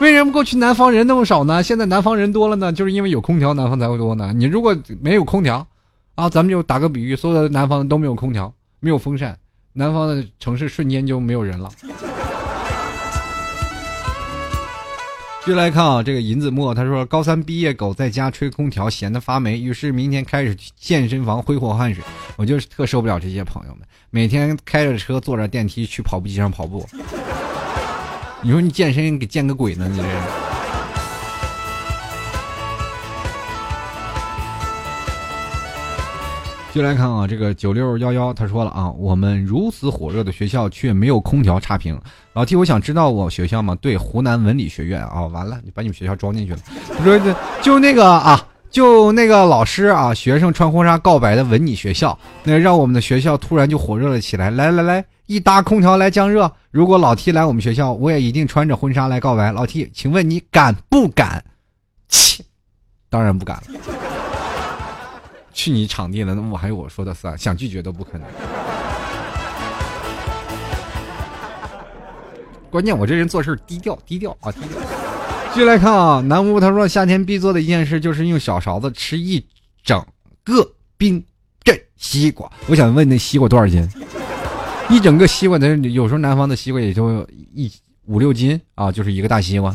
为什么过去南方人那么少呢？现在南方人多了呢？就是因为有空调，南方才会多呢。你如果没有空调，啊，咱们就打个比喻，所有的南方都没有空调，没有风扇，南方的城市瞬间就没有人了。继续来看啊，这个银子墨他说，高三毕业狗在家吹空调闲得发霉，于是明天开始健身房挥霍汗水。我就是特受不了这些朋友们，每天开着车坐着电梯去跑步机上跑步。你说你健身给健个鬼呢？你这。就来看啊，这个九六幺幺他说了啊，我们如此火热的学校却没有空调差评。老 T，我想知道我学校吗？对，湖南文理学院啊，完了，你把你们学校装进去了。他说就那个啊，就那个老师啊，学生穿婚纱告白的文理学校，那让我们的学校突然就火热了起来。来来来，一搭空调来降热。如果老 T 来我们学校，我也一定穿着婚纱来告白。老 T，请问你敢不敢？切，当然不敢了。去你场地了，那我还有我说的算，想拒绝都不可能。关键我这人做事低调，低调啊，低调。继续来看啊，南屋他说夏天必做的一件事就是用小勺子吃一整个冰镇西瓜。我想问那西瓜多少斤？一整个西瓜的，有时候南方的西瓜也就一五六斤啊，就是一个大西瓜。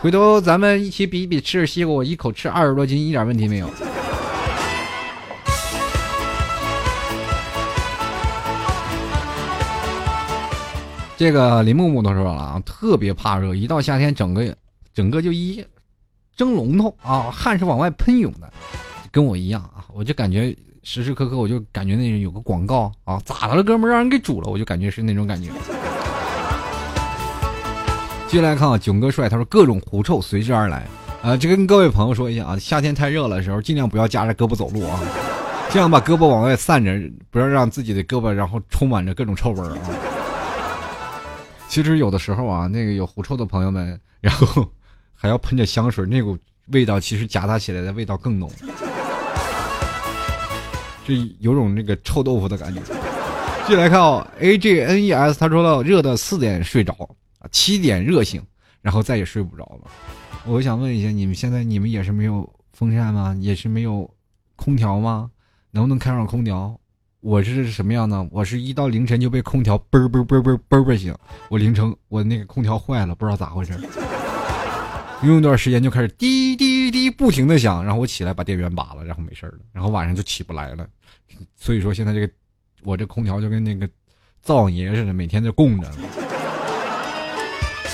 回头咱们一起比一比吃西瓜，我一口吃二十多斤，一点问题没有。这个林木木都说了啊，特别怕热，一到夏天，整个整个就一蒸笼头啊，汗是往外喷涌的，跟我一样啊，我就感觉时时刻刻我就感觉那有个广告啊，咋的了，哥们儿让人给煮了，我就感觉是那种感觉。接来看啊，囧哥帅，他说各种狐臭随之而来啊，就跟各位朋友说一下啊，夏天太热了的时候，尽量不要夹着胳膊走路啊，尽量把胳膊往外散着，不要让自己的胳膊然后充满着各种臭味啊。其实有的时候啊，那个有狐臭的朋友们，然后还要喷着香水，那股味道其实夹杂起来的味道更浓，就有种那个臭豆腐的感觉。继续来看啊，A J N E S，他说了，热的四点睡着啊，七点热醒，然后再也睡不着了。我想问一下，你们现在你们也是没有风扇吗？也是没有空调吗？能不能开上空调？我是什么样呢？我是一到凌晨就被空调嘣嘣嘣嘣嘣嘣醒。我凌晨我那个空调坏了，不知道咋回事，用一段时间就开始滴滴滴不停的响，然后我起来把电源拔了，然后没事了，然后晚上就起不来了。所以说现在这个我这空调就跟那个灶王爷似的，每天就供着。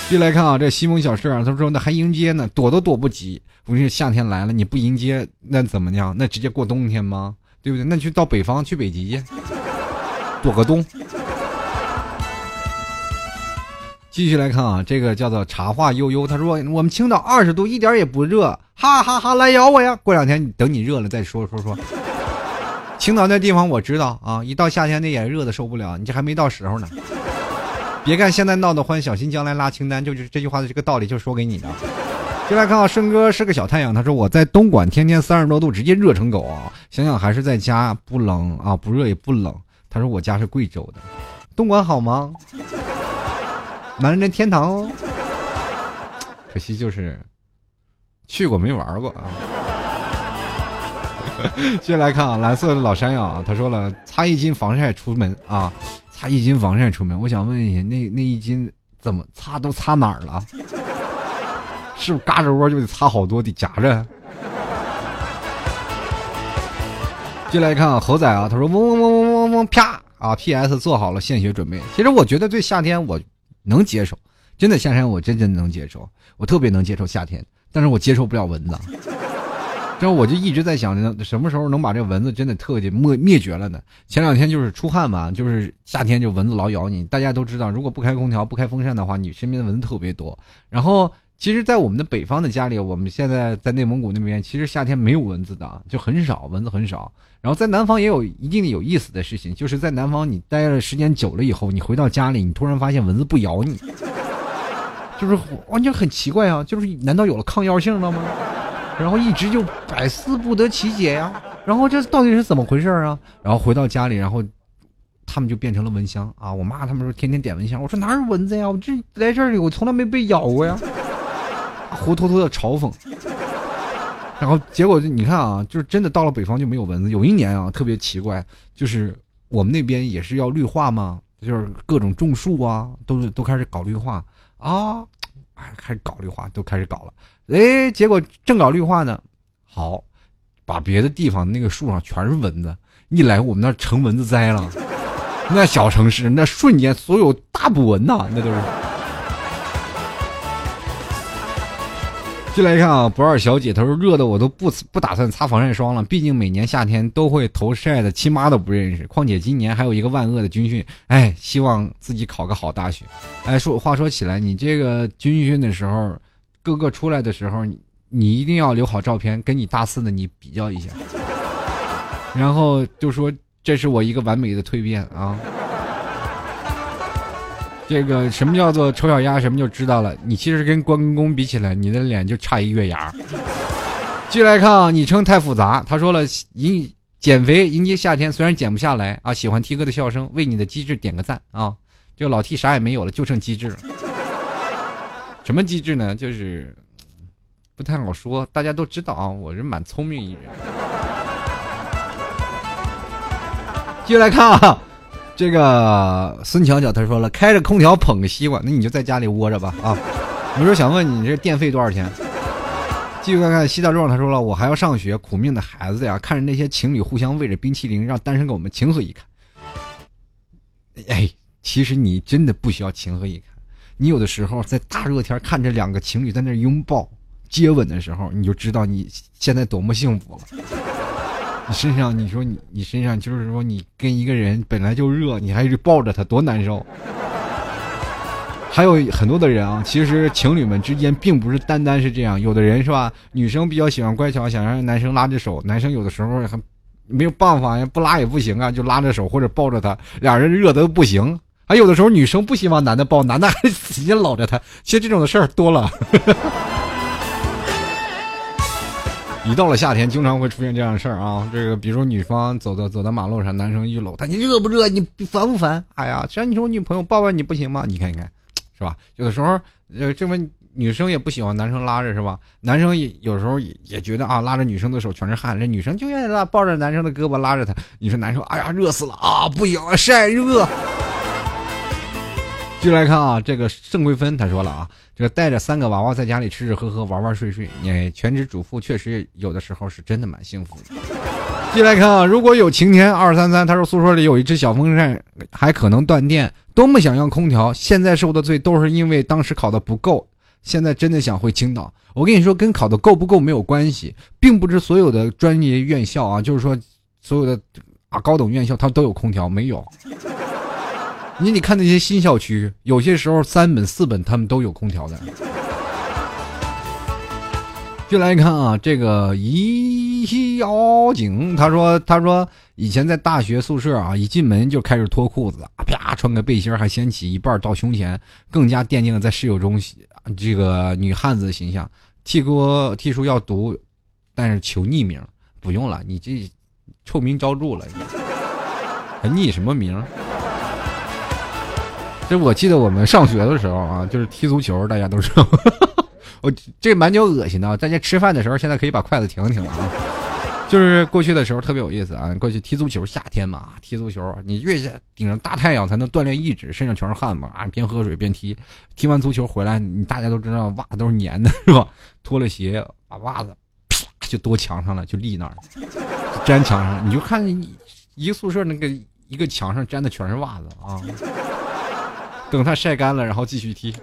继续来看啊，这西蒙小事啊，他说那还迎接呢，躲都躲不及。我说夏天来了，你不迎接那怎么样？那直接过冬天吗？对不对？那就到北方去北极去，躲个冬。继续来看啊，这个叫做茶话悠悠，他说我们青岛二十度一点也不热，哈哈哈！来咬我呀！过两天等你热了再说说说。青岛那地方我知道啊，一到夏天那也热的受不了，你这还没到时候呢。别看现在闹得欢，小心将来拉清单，就是这句话的这个道理，就说给你的。就来看啊，顺哥是个小太阳。他说我在东莞，天天三十多度，直接热成狗啊！想想还是在家不冷啊，不热也不冷。他说我家是贵州的，东莞好吗？男人的天堂哦。可惜就是去过没玩过啊。接来看啊，蓝色的老山羊啊，他说了，擦一斤防晒出门啊。擦一斤防晒出门。我想问一下，那那一斤怎么擦都擦哪儿了？是不是嘎吱窝就得擦好多，得夹着？进来一看啊猴仔啊，他说嗡嗡嗡嗡嗡嗡啪啊！P.S. 做好了献血准备。其实我觉得对夏天我能接受，真的夏天我真真能接受，我特别能接受夏天，但是我接受不了蚊子。这我就一直在想着什么时候能把这蚊子真的特灭灭绝了呢？前两天就是出汗嘛，就是夏天就蚊子老咬你。大家都知道，如果不开空调、不开风扇的话，你身边的蚊子特别多。然后，其实，在我们的北方的家里，我们现在在内蒙古那边，其实夏天没有蚊子的，就很少，蚊子很少。然后在南方也有一定的有意思的事情，就是在南方你待了时间久了以后，你回到家里，你突然发现蚊子不咬你，就是完全很奇怪啊！就是难道有了抗药性了吗？然后一直就百思不得其解呀。然后这到底是怎么回事啊？然后回到家里，然后他们就变成了蚊香啊！我妈他们说天天点蚊香，我说哪有蚊子呀？我这来这里我从来没被咬过呀，活脱脱的嘲讽。然后结果就你看啊，就是真的到了北方就没有蚊子。有一年啊，特别奇怪，就是我们那边也是要绿化嘛，就是各种种树啊，都是都开始搞绿化啊，哎，开始搞绿化，都开始搞了。哎，结果正搞绿化呢，好，把别的地方那个树上全是蚊子，一来我们那成蚊子灾了。那小城市那瞬间所有大捕蚊呐，那都是。进来一看啊，不二小姐，她说热的我都不不打算擦防晒霜了，毕竟每年夏天都会头晒的，亲妈都不认识。况且今年还有一个万恶的军训，哎，希望自己考个好大学。哎，说话说起来，你这个军训的时候，哥哥出来的时候，你一定要留好照片，跟你大四的你比较一下，然后就说这是我一个完美的蜕变啊。这个什么叫做丑小鸭？什么就知道了。你其实跟关公比起来，你的脸就差一月牙。继续来看啊，昵称太复杂。他说了，迎减肥迎接夏天，虽然减不下来啊，喜欢 T 哥的笑声，为你的机智点个赞啊。这个老 T 啥也没有了，就剩机智了。什么机智呢？就是不太好说。大家都知道啊，我是蛮聪明一人。继续来看啊。这个孙巧巧他说了，开着空调捧个西瓜，那你就在家里窝着吧啊！我说想问你，这电费多少钱？继续看看西大壮他说了，我还要上学，苦命的孩子呀！看着那些情侣互相喂着冰淇淋，让单身狗们情何以堪？哎，其实你真的不需要情何以堪，你有的时候在大热天看着两个情侣在那拥抱、接吻的时候，你就知道你现在多么幸福了。你身上，你说你你身上就是说你跟一个人本来就热，你还是抱着他，多难受。还有很多的人啊，其实情侣们之间并不是单单是这样，有的人是吧？女生比较喜欢乖巧，想让男生拉着手，男生有的时候还没有办法呀，不拉也不行啊，就拉着手或者抱着他，俩人热的不行。还有的时候女生不希望男的抱，男的还 使劲搂着他，其实这种的事儿多了。一到了夏天，经常会出现这样的事儿啊。这个，比如女方走到走到马路上，男生一搂她，你热不热？你烦不烦？哎呀，只要你是我女朋友，抱抱你不行吗？你看一看，是吧？有的时候，呃，这么女生也不喜欢男生拉着，是吧？男生也有时候也也觉得啊，拉着女生的手全是汗，这女生就愿意拉抱着男生的胳膊拉着他。你说男生，哎呀，热死了啊，不行，晒热。继续来看啊，这个盛桂芬他说了啊。这个带着三个娃娃在家里吃吃喝喝玩玩睡睡，你全职主妇确实有的时候是真的蛮幸福的。继续来看啊，如果有晴天二三三，他说宿舍里有一只小风扇，还可能断电，多么想要空调。现在受的罪都是因为当时考的不够，现在真的想回青岛。我跟你说，跟考的够不够没有关系，并不是所有的专业院校啊，就是说所有的啊高等院校它都有空调，没有。你你看那些新校区，有些时候三本四本他们都有空调的。就来看啊，这个一妖精，他说他说以前在大学宿舍啊，一进门就开始脱裤子，啪穿个背心还掀起一半到胸前，更加奠定了在室友中这个女汉子的形象。T 哥 T 叔要读，但是求匿名，不用了，你这臭名昭著了，还匿什么名？这我记得我们上学的时候啊，就是踢足球，大家都知道。我这蛮叫恶心的，大家吃饭的时候现在可以把筷子停停了啊。就是过去的时候特别有意思啊，过去踢足球，夏天嘛，踢足球，你越顶着大太阳才能锻炼意志，身上全是汗嘛，啊，边喝水边踢，踢完足球回来，你大家都知道袜子都是粘的，是吧？脱了鞋，把袜子啪就跺墙上了，就立那儿，粘墙上，你就看一个宿舍那个一个墙上粘的全是袜子啊，等它晒干了，然后继续踢。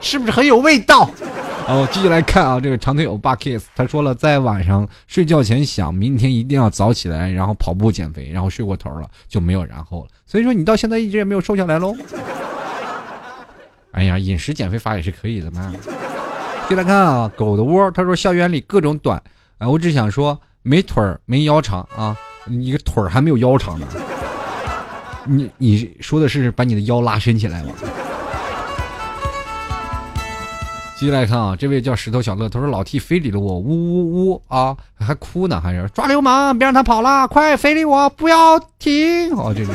是不是很有味道？哦，继续来看啊，这个长腿欧巴 kiss，他说了，在晚上睡觉前想明天一定要早起来，然后跑步减肥，然后睡过头了就没有然后了。所以说你到现在一直也没有瘦下来喽。哎呀，饮食减肥法也是可以的嘛。继续来看啊，狗的窝，他说校园里各种短，啊，我只想说没腿儿没腰长啊，你个腿儿还没有腰长呢。你你说的是把你的腰拉伸起来吗？继续来看啊，这位叫石头小乐，他说老 T 非礼了我，呜呜呜啊，还哭呢，还是抓流氓，别让他跑了，快非礼我，不要停！哦，这个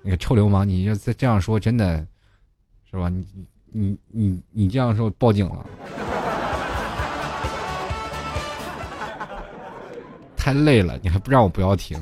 那个臭流氓，你要再这样说，真的是吧？你你你你这样说，报警了，太累了，你还不让我不要停？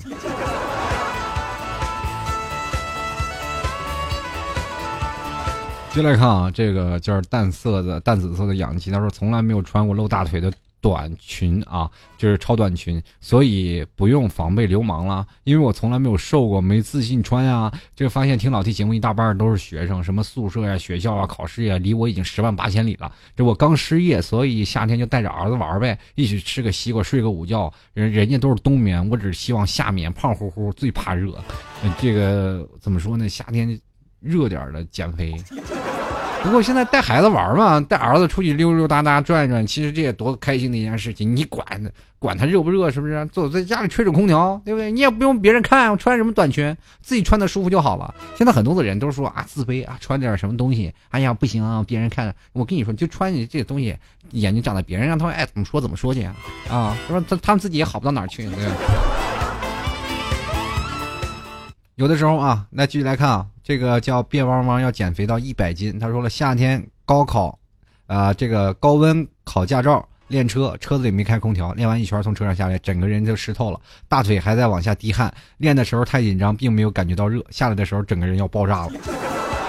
接来看啊，这个就是淡色的淡紫色的氧气，他说从来没有穿过露大腿的短裙啊，就是超短裙，所以不用防备流氓了。因为我从来没有瘦过，没自信穿呀。这发现听老 T 节目一大半都是学生，什么宿舍呀、学校啊、考试呀，离我已经十万八千里了。这我刚失业，所以夏天就带着儿子玩呗，一起吃个西瓜，睡个午觉。人人家都是冬眠，我只希望夏眠，胖乎乎，最怕热。这个怎么说呢？夏天。热点的减肥，不过现在带孩子玩嘛，带儿子出去溜溜达达转转，其实这也多开心的一件事情。你管管他热不热，是不是？坐在家里吹着空调，对不对？你也不用别人看，穿什么短裙，自己穿的舒服就好了。现在很多的人都说啊，自卑啊，穿点什么东西，哎呀不行啊，别人看。我跟你说，就穿你这个东西，眼睛长在别人，让他们爱怎么说怎么说去啊，啊，是吧？他他们自己也好不到哪去，对。有的时候啊，那继续来看啊，这个叫变汪汪要减肥到一百斤。他说了，夏天高考，啊，这个高温考驾照练车，车子里没开空调，练完一圈从车上下来，整个人就湿透了，大腿还在往下滴汗。练的时候太紧张，并没有感觉到热，下来的时候整个人要爆炸了。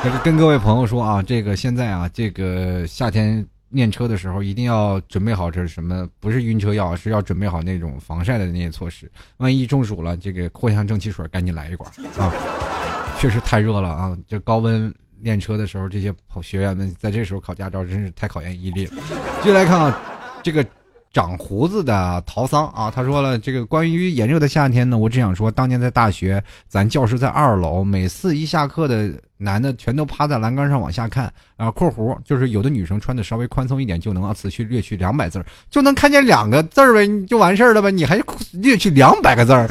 这是跟各位朋友说啊，这个现在啊，这个夏天。练车的时候一定要准备好这是什么？不是晕车药，是要准备好那种防晒的那些措施。万一中暑了，这个藿香正气水赶紧来一管啊！确实太热了啊！这高温练车的时候，这些学员们在这时候考驾照真是太考验毅力了。接下来看啊，这个。长胡子的陶桑啊，他说了，这个关于炎热的夏天呢，我只想说，当年在大学，咱教室在二楼，每次一下课的男的全都趴在栏杆上往下看，啊，括弧就是有的女生穿的稍微宽松一点，就能啊，此去略去两百字儿就能看见两个字儿呗，就完事儿了呗，你还略去两百个字儿，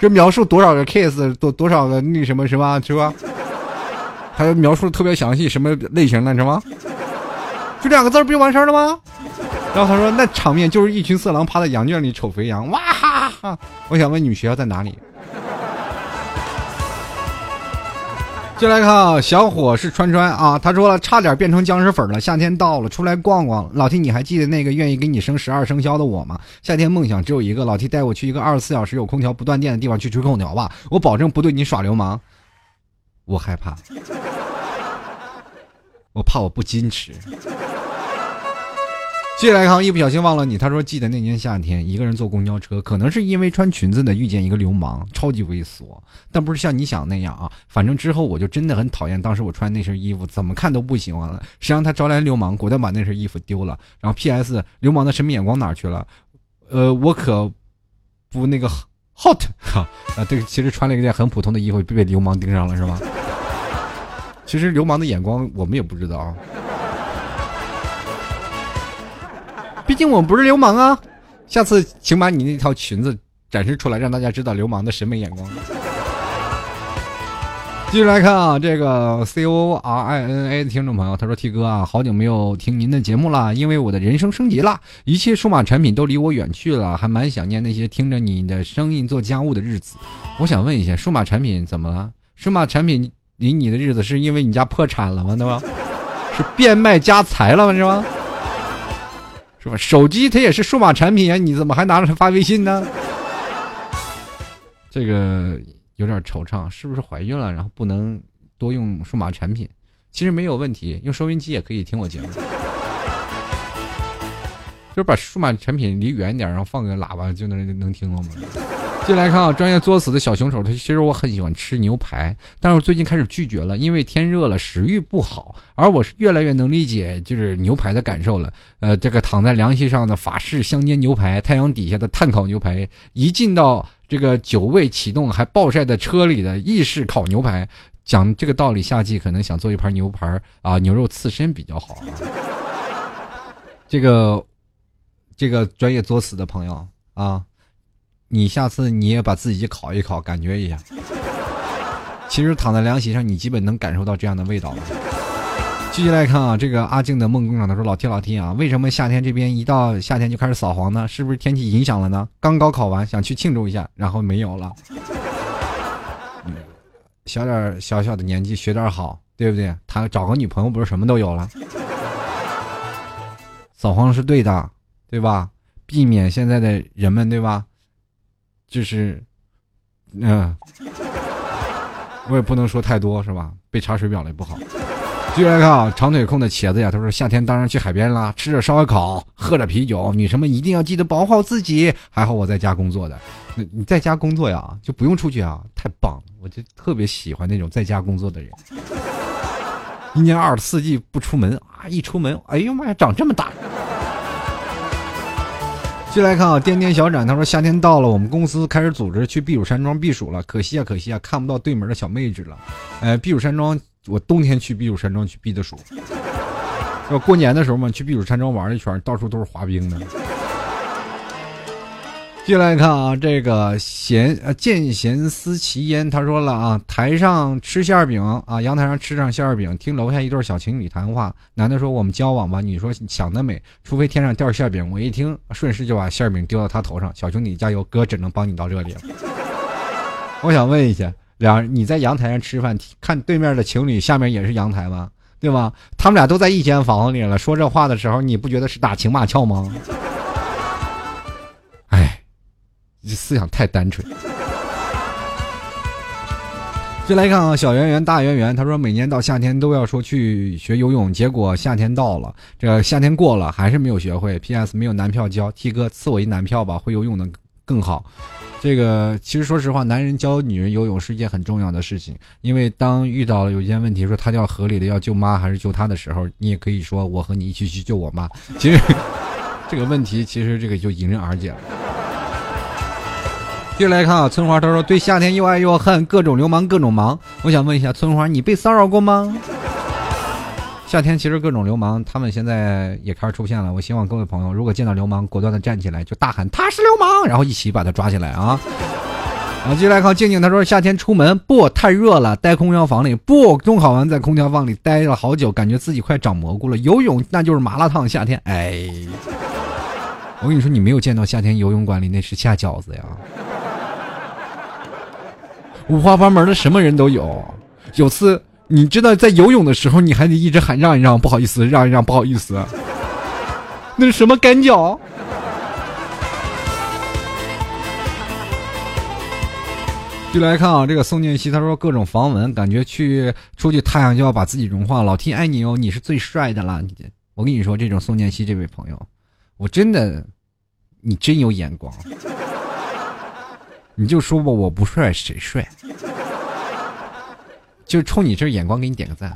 这描述多少个 case，多多少个那什么什么是吧？还描述特别详细，什么类型的，是吗？就两个字儿不就完事儿了吗？然后他说：“那场面就是一群色狼趴在羊圈里瞅肥羊，哇哈哈！我想问你们学校在哪里？”接来看啊，小伙是川川啊，他说了，差点变成僵尸粉了。夏天到了，出来逛逛。老 T，你还记得那个愿意给你生十二生肖的我吗？夏天梦想只有一个，老 T 带我去一个二十四小时有空调不断电的地方去吹空调吧，我保证不对你耍流氓。我害怕，我怕我不矜持。接下来看，一不小心忘了你。他说：“记得那年夏天，一个人坐公交车，可能是因为穿裙子的遇见一个流氓，超级猥琐，但不是像你想那样啊。反正之后我就真的很讨厌当时我穿那身衣服，怎么看都不喜欢了。谁让他招来流氓，果断把那身衣服丢了。然后 P.S. 流氓的审美眼光哪去了？呃，我可不那个 hot 哈啊，对，其实穿了一件很普通的衣服，被流氓盯上了是吗？其实流氓的眼光我们也不知道啊。”毕竟我们不是流氓啊！下次请把你那条裙子展示出来，让大家知道流氓的审美眼光。继续来看啊，这个 C O R I N A 的听众朋友，他说：“T 哥啊，好久没有听您的节目了，因为我的人生升级了，一切数码产品都离我远去了，还蛮想念那些听着你的声音做家务的日子。我想问一下，数码产品怎么了？数码产品离你的日子是因为你家破产了吗？对吧？是变卖家财了吗？是吧？”是吧？手机它也是数码产品啊，你怎么还拿着它发微信呢？这个有点惆怅，是不是怀孕了？然后不能多用数码产品？其实没有问题，用收音机也可以听我节目。就是把数码产品离远点，然后放个喇叭就能能听了吗？接来看啊，专业作死的小凶手，他其实我很喜欢吃牛排，但是我最近开始拒绝了，因为天热了，食欲不好。而我是越来越能理解就是牛排的感受了。呃，这个躺在凉席上的法式香煎牛排，太阳底下的炭烤牛排，一进到这个酒味启动还暴晒的车里的意式烤牛排，讲这个道理，夏季可能想做一盘牛排啊，牛肉刺身比较好啊。这个。这个专业作死的朋友啊，你下次你也把自己烤一烤，感觉一下。其实躺在凉席上，你基本能感受到这样的味道了。继续来看啊，这个阿静的梦工厂他说：“老天老天啊，为什么夏天这边一到夏天就开始扫黄呢？是不是天气影响了呢？刚高考完想去庆祝一下，然后没有了。小点小小的年纪学点好，对不对？他找个女朋友不是什么都有了？扫黄是对的。”对吧？避免现在的人们，对吧？就是，嗯，我也不能说太多，是吧？被查水表了也不好。继续来看啊，长腿控的茄子呀，他说夏天当然去海边啦，吃着烧烤，喝着啤酒，女生们一定要记得保护好自己。还好我在家工作的，那你在家工作呀，就不用出去啊，太棒了！我就特别喜欢那种在家工作的人，一年二十四季不出门啊，一出门，哎呦妈呀，长这么大！继续来看啊，颠颠小展他说夏天到了，我们公司开始组织去避暑山庄避暑了。可惜啊，可惜啊，看不到对门的小妹纸了。哎，避暑山庄，我冬天去避暑山庄去避的暑。要过年的时候嘛，去避暑山庄玩一圈，到处都是滑冰的。接来看啊，这个闲呃见贤思齐焉，他说了啊，台上吃馅饼啊，阳台上吃上馅饼，听楼下一对小情侣谈话。男的说我们交往吧，你说想得美，除非天上掉馅饼。我一听，顺势就把馅饼丢到他头上。小兄弟加油，哥只能帮你到这里了。我想问一下，两你在阳台上吃饭，看对面的情侣下面也是阳台吗？对吧？他们俩都在一间房子里了，说这话的时候，你不觉得是打情骂俏吗？思想太单纯。再来看啊，小圆圆大圆圆，他说每年到夏天都要说去学游泳，结果夏天到了，这夏天过了还是没有学会。P.S. 没有男票交，T 哥赐我一男票吧，会游泳的更好。这个其实说实话，男人教女人游泳是一件很重要的事情，因为当遇到了有一件问题，说他要河里的要救妈还是救他的时候，你也可以说我和你一起去救我妈。其实这个问题其实这个就迎刃而解了。接着来看啊，村花他说对夏天又爱又恨，各种流氓各种忙。我想问一下村花，你被骚扰过吗？夏天其实各种流氓，他们现在也开始出现了。我希望各位朋友，如果见到流氓，果断的站起来，就大喊他是流氓，然后一起把他抓起来啊！啊，接下来看静静，他说夏天出门不太热了，待空调房里不，中考完在空调房里待了好久，感觉自己快长蘑菇了。游泳那就是麻辣烫，夏天哎，我跟你说，你没有见到夏天游泳馆里那是下饺子呀。五花八门的什么人都有，有次你知道在游泳的时候，你还得一直喊让一让，不好意思，让一让，不好意思。那是什么干脚？就来看啊，这个宋念熙他说各种防蚊，感觉去出去太阳就要把自己融化。老天爱你哦，你是最帅的了。我跟你说，这种宋念熙这位朋友，我真的，你真有眼光。你就说吧，我不帅谁帅？就冲你这眼光，给你点个赞。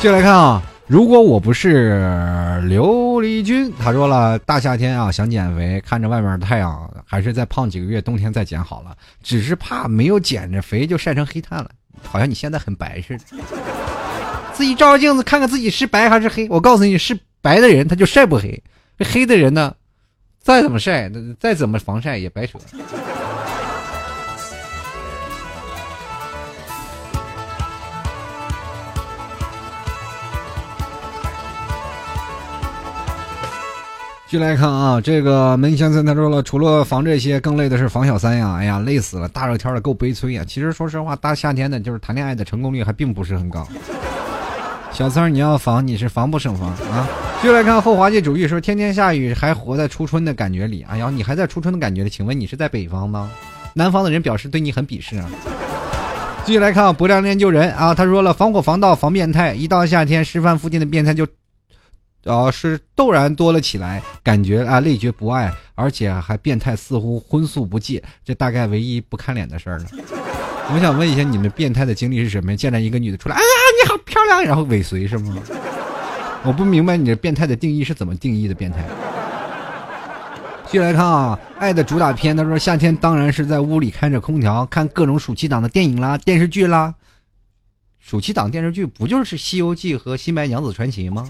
接来看啊，如果我不是琉璃君，他说了，大夏天啊想减肥，看着外面的太阳，还是再胖几个月，冬天再减好了。只是怕没有减着肥就晒成黑炭了，好像你现在很白似的。自己照照镜子，看看自己是白还是黑。我告诉你是白的人，他就晒不黑；黑的人呢，再怎么晒，再怎么防晒也白扯。进来看啊，这个门先生他说了，除了防这些，更累的是防小三呀！哎呀，累死了，大热天的够悲催呀。其实说实话，大夏天的，就是谈恋爱的成功率还并不是很高。小三，你要防，你是防不胜防啊。就来看后华界主义说：“天天下雨，还活在初春的感觉里。”哎呀，你还在初春的感觉里？请问你是在北方吗？南方的人表示对你很鄙视啊。继续来看不良研究人啊，他说了：“防火防盗防变态，一到夏天，师范附近的变态就，呃，是陡然多了起来，感觉啊累觉不爱，而且还变态似乎荤素不忌，这大概唯一不看脸的事儿了。”我想问一下，你们变态的经历是什么？见着一个女的出来，哎呀，你好漂亮，然后尾随是吗？我不明白你这变态的定义是怎么定义的变态。继续来看啊，爱的主打片，他说夏天当然是在屋里开着空调，看各种暑期档的电影啦、电视剧啦。暑期档电视剧不就是《西游记》和《新白娘子传奇》吗？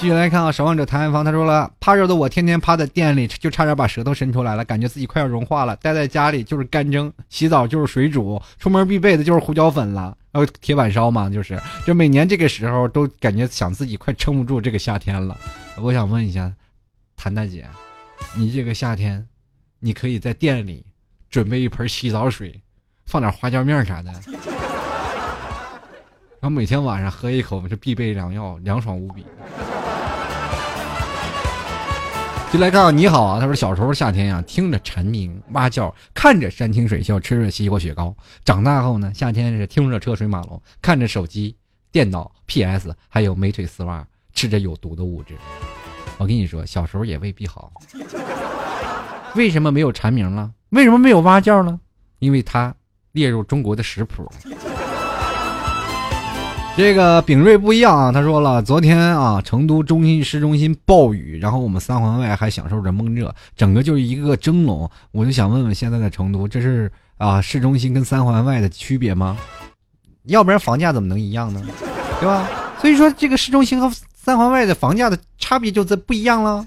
继续来看啊，守望者谭安芳他说了，怕热的我天天趴在店里，就差点把舌头伸出来了，感觉自己快要融化了。待在家里就是干蒸，洗澡就是水煮，出门必备的就是胡椒粉了。呃，铁板烧嘛，就是，就每年这个时候都感觉想自己快撑不住这个夏天了。我想问一下，谭大姐，你这个夏天，你可以在店里准备一盆洗澡水，放点花椒面啥的，然后每天晚上喝一口，是必备良药，凉爽无比。就来看你好啊，他说小时候夏天呀，听着蝉鸣蛙叫，看着山清水秀，吃着西瓜雪糕。长大后呢，夏天是听着车水马龙，看着手机、电脑、PS，还有美腿丝袜，吃着有毒的物质。我跟你说，小时候也未必好。为什么没有蝉鸣了？为什么没有蛙叫了？因为它列入中国的食谱。这个炳瑞不一样啊，他说了，昨天啊，成都中心市中心暴雨，然后我们三环外还享受着闷热，整个就是一个蒸笼。我就想问问，现在的成都，这是啊市中心跟三环外的区别吗？要不然房价怎么能一样呢？对吧？所以说，这个市中心和三环外的房价的差别就在不一样了。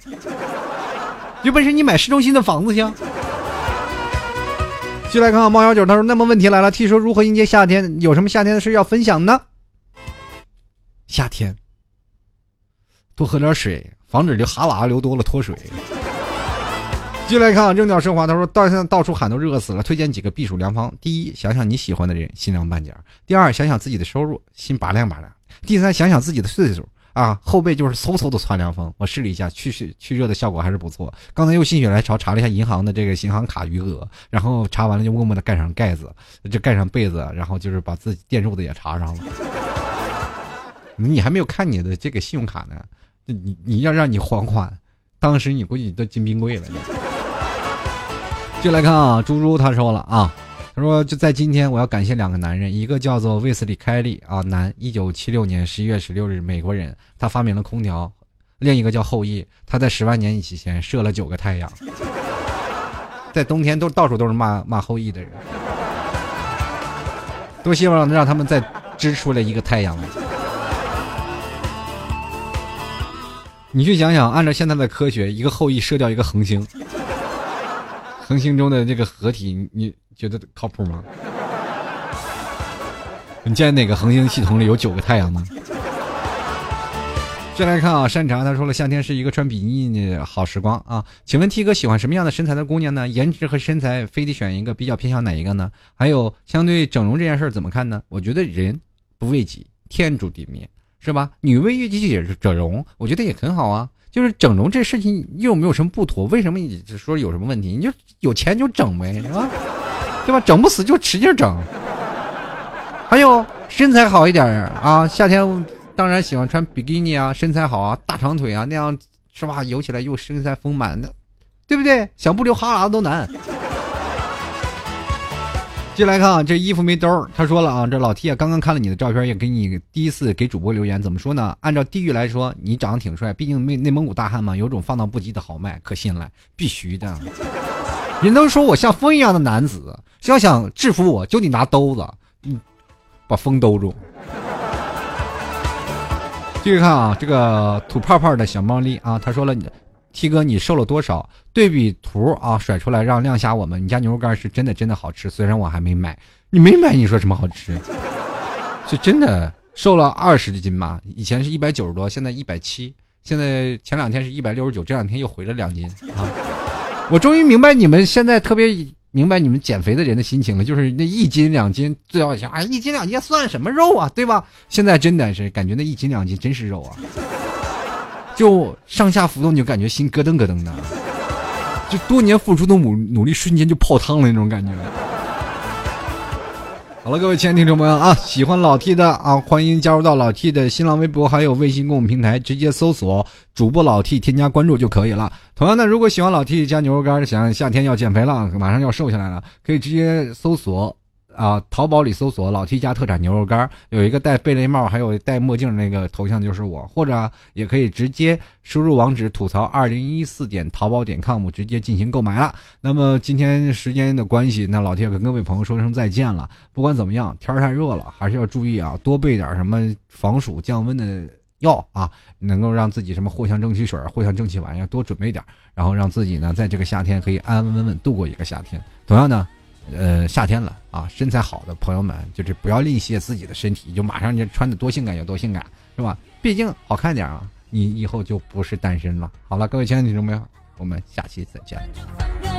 有本事你买市中心的房子去。进来看看猫小九，他说，那么问题来了，T 说如何迎接夏天？有什么夏天的事要分享呢？夏天，多喝点水，防止这哈喇子流多了脱水。进来看，扔掉奢华。他说：“到现在到处喊都热死了，推荐几个避暑良方。第一，想想你喜欢的人，心凉半截；第二，想想自己的收入，心拔凉拔凉；第三，想想自己的岁数啊，后背就是嗖嗖的窜凉风。我试了一下，去去去热的效果还是不错。刚才又心血来潮查了一下银行的这个银行卡余额，然后查完了就默默的盖上盖子，就盖上被子，然后就是把自己电褥子也查上了。”你还没有看你的这个信用卡呢，你你要让你还款，当时你估计都进冰柜了。就来看啊，猪猪他说了啊，他说就在今天，我要感谢两个男人，一个叫做卫斯理凯利啊，男，一九七六年十一月十六日，美国人，他发明了空调；另一个叫后羿，他在十万年以前射了九个太阳，在冬天都到处都是骂骂后羿的人，多希望让他们再支出来一个太阳。你去想想，按照现在的科学，一个后羿射掉一个恒星，恒星中的这个合体，你觉得靠谱吗？你见哪个恒星系统里有九个太阳呢？再来看啊，山茶他说了，夏天是一个穿比基尼的好时光啊。请问 T 哥喜欢什么样的身材的姑娘呢？颜值和身材非得选一个，比较偏向哪一个呢？还有，相对整容这件事怎么看呢？我觉得人不为己，天诛地灭。是吧？女为悦己者整容，我觉得也很好啊。就是整容这事情又没有什么不妥，为什么你说有什么问题？你就有钱就整呗，是吧？对吧？整不死就使劲整。还有身材好一点啊，夏天当然喜欢穿比基尼啊，身材好啊，大长腿啊，那样是吧？游起来又身材丰满的，对不对？想不流哈喇子都难。进来看啊，这衣服没兜儿。他说了啊，这老 T 啊，刚刚看了你的照片，也给你第一次给主播留言。怎么说呢？按照地域来说，你长得挺帅，毕竟内内蒙古大汉嘛，有种放荡不羁的豪迈，可信赖，必须的。人都说我像风一样的男子，要想制服我，就得拿兜子，嗯，把风兜住。继续看啊，这个吐泡泡的小猫咪啊，他说了你。T 哥，你瘦了多少？对比图啊，甩出来让亮瞎我们。你家牛肉干是真的真的好吃，虽然我还没买。你没买，你说什么好吃？是真的瘦了二十斤吧？以前是一百九十多，现在一百七，现在前两天是一百六十九，这两天又回了两斤啊！我终于明白你们现在特别明白你们减肥的人的心情了，就是那一斤两斤，最要想，啊，一斤两斤算什么肉啊，对吧？现在真的是感觉那一斤两斤真是肉啊！就上下浮动，你就感觉心咯噔咯噔的，就多年付出的努努力瞬间就泡汤了那种感觉。好了，各位亲爱的听众朋友啊，喜欢老 T 的啊，欢迎加入到老 T 的新浪微博还有微信公众平台，直接搜索主播老 T，添加关注就可以了。同样的，如果喜欢老 T 加牛肉干，想夏天要减肥了，马上要瘦下来了，可以直接搜索。啊，淘宝里搜索“老 T 家特产牛肉干”，有一个戴贝雷帽还有戴墨镜那个头像就是我，或者也可以直接输入网址吐槽二零一四点淘宝点 com 直接进行购买了。那么今天时间的关系，那老 T 跟各位朋友说声再见了。不管怎么样，天太热了，还是要注意啊，多备点什么防暑降温的药啊，能够让自己什么藿香正气水、藿香正气丸要多准备点，然后让自己呢在这个夏天可以安安稳稳度过一个夏天。同样呢。呃，夏天了啊，身材好的朋友们就是不要吝惜自己的身体，就马上就穿的多性感有多性感，是吧？毕竟好看点啊，你以后就不是单身了。好了，各位亲爱的听众朋友，我们下期再见。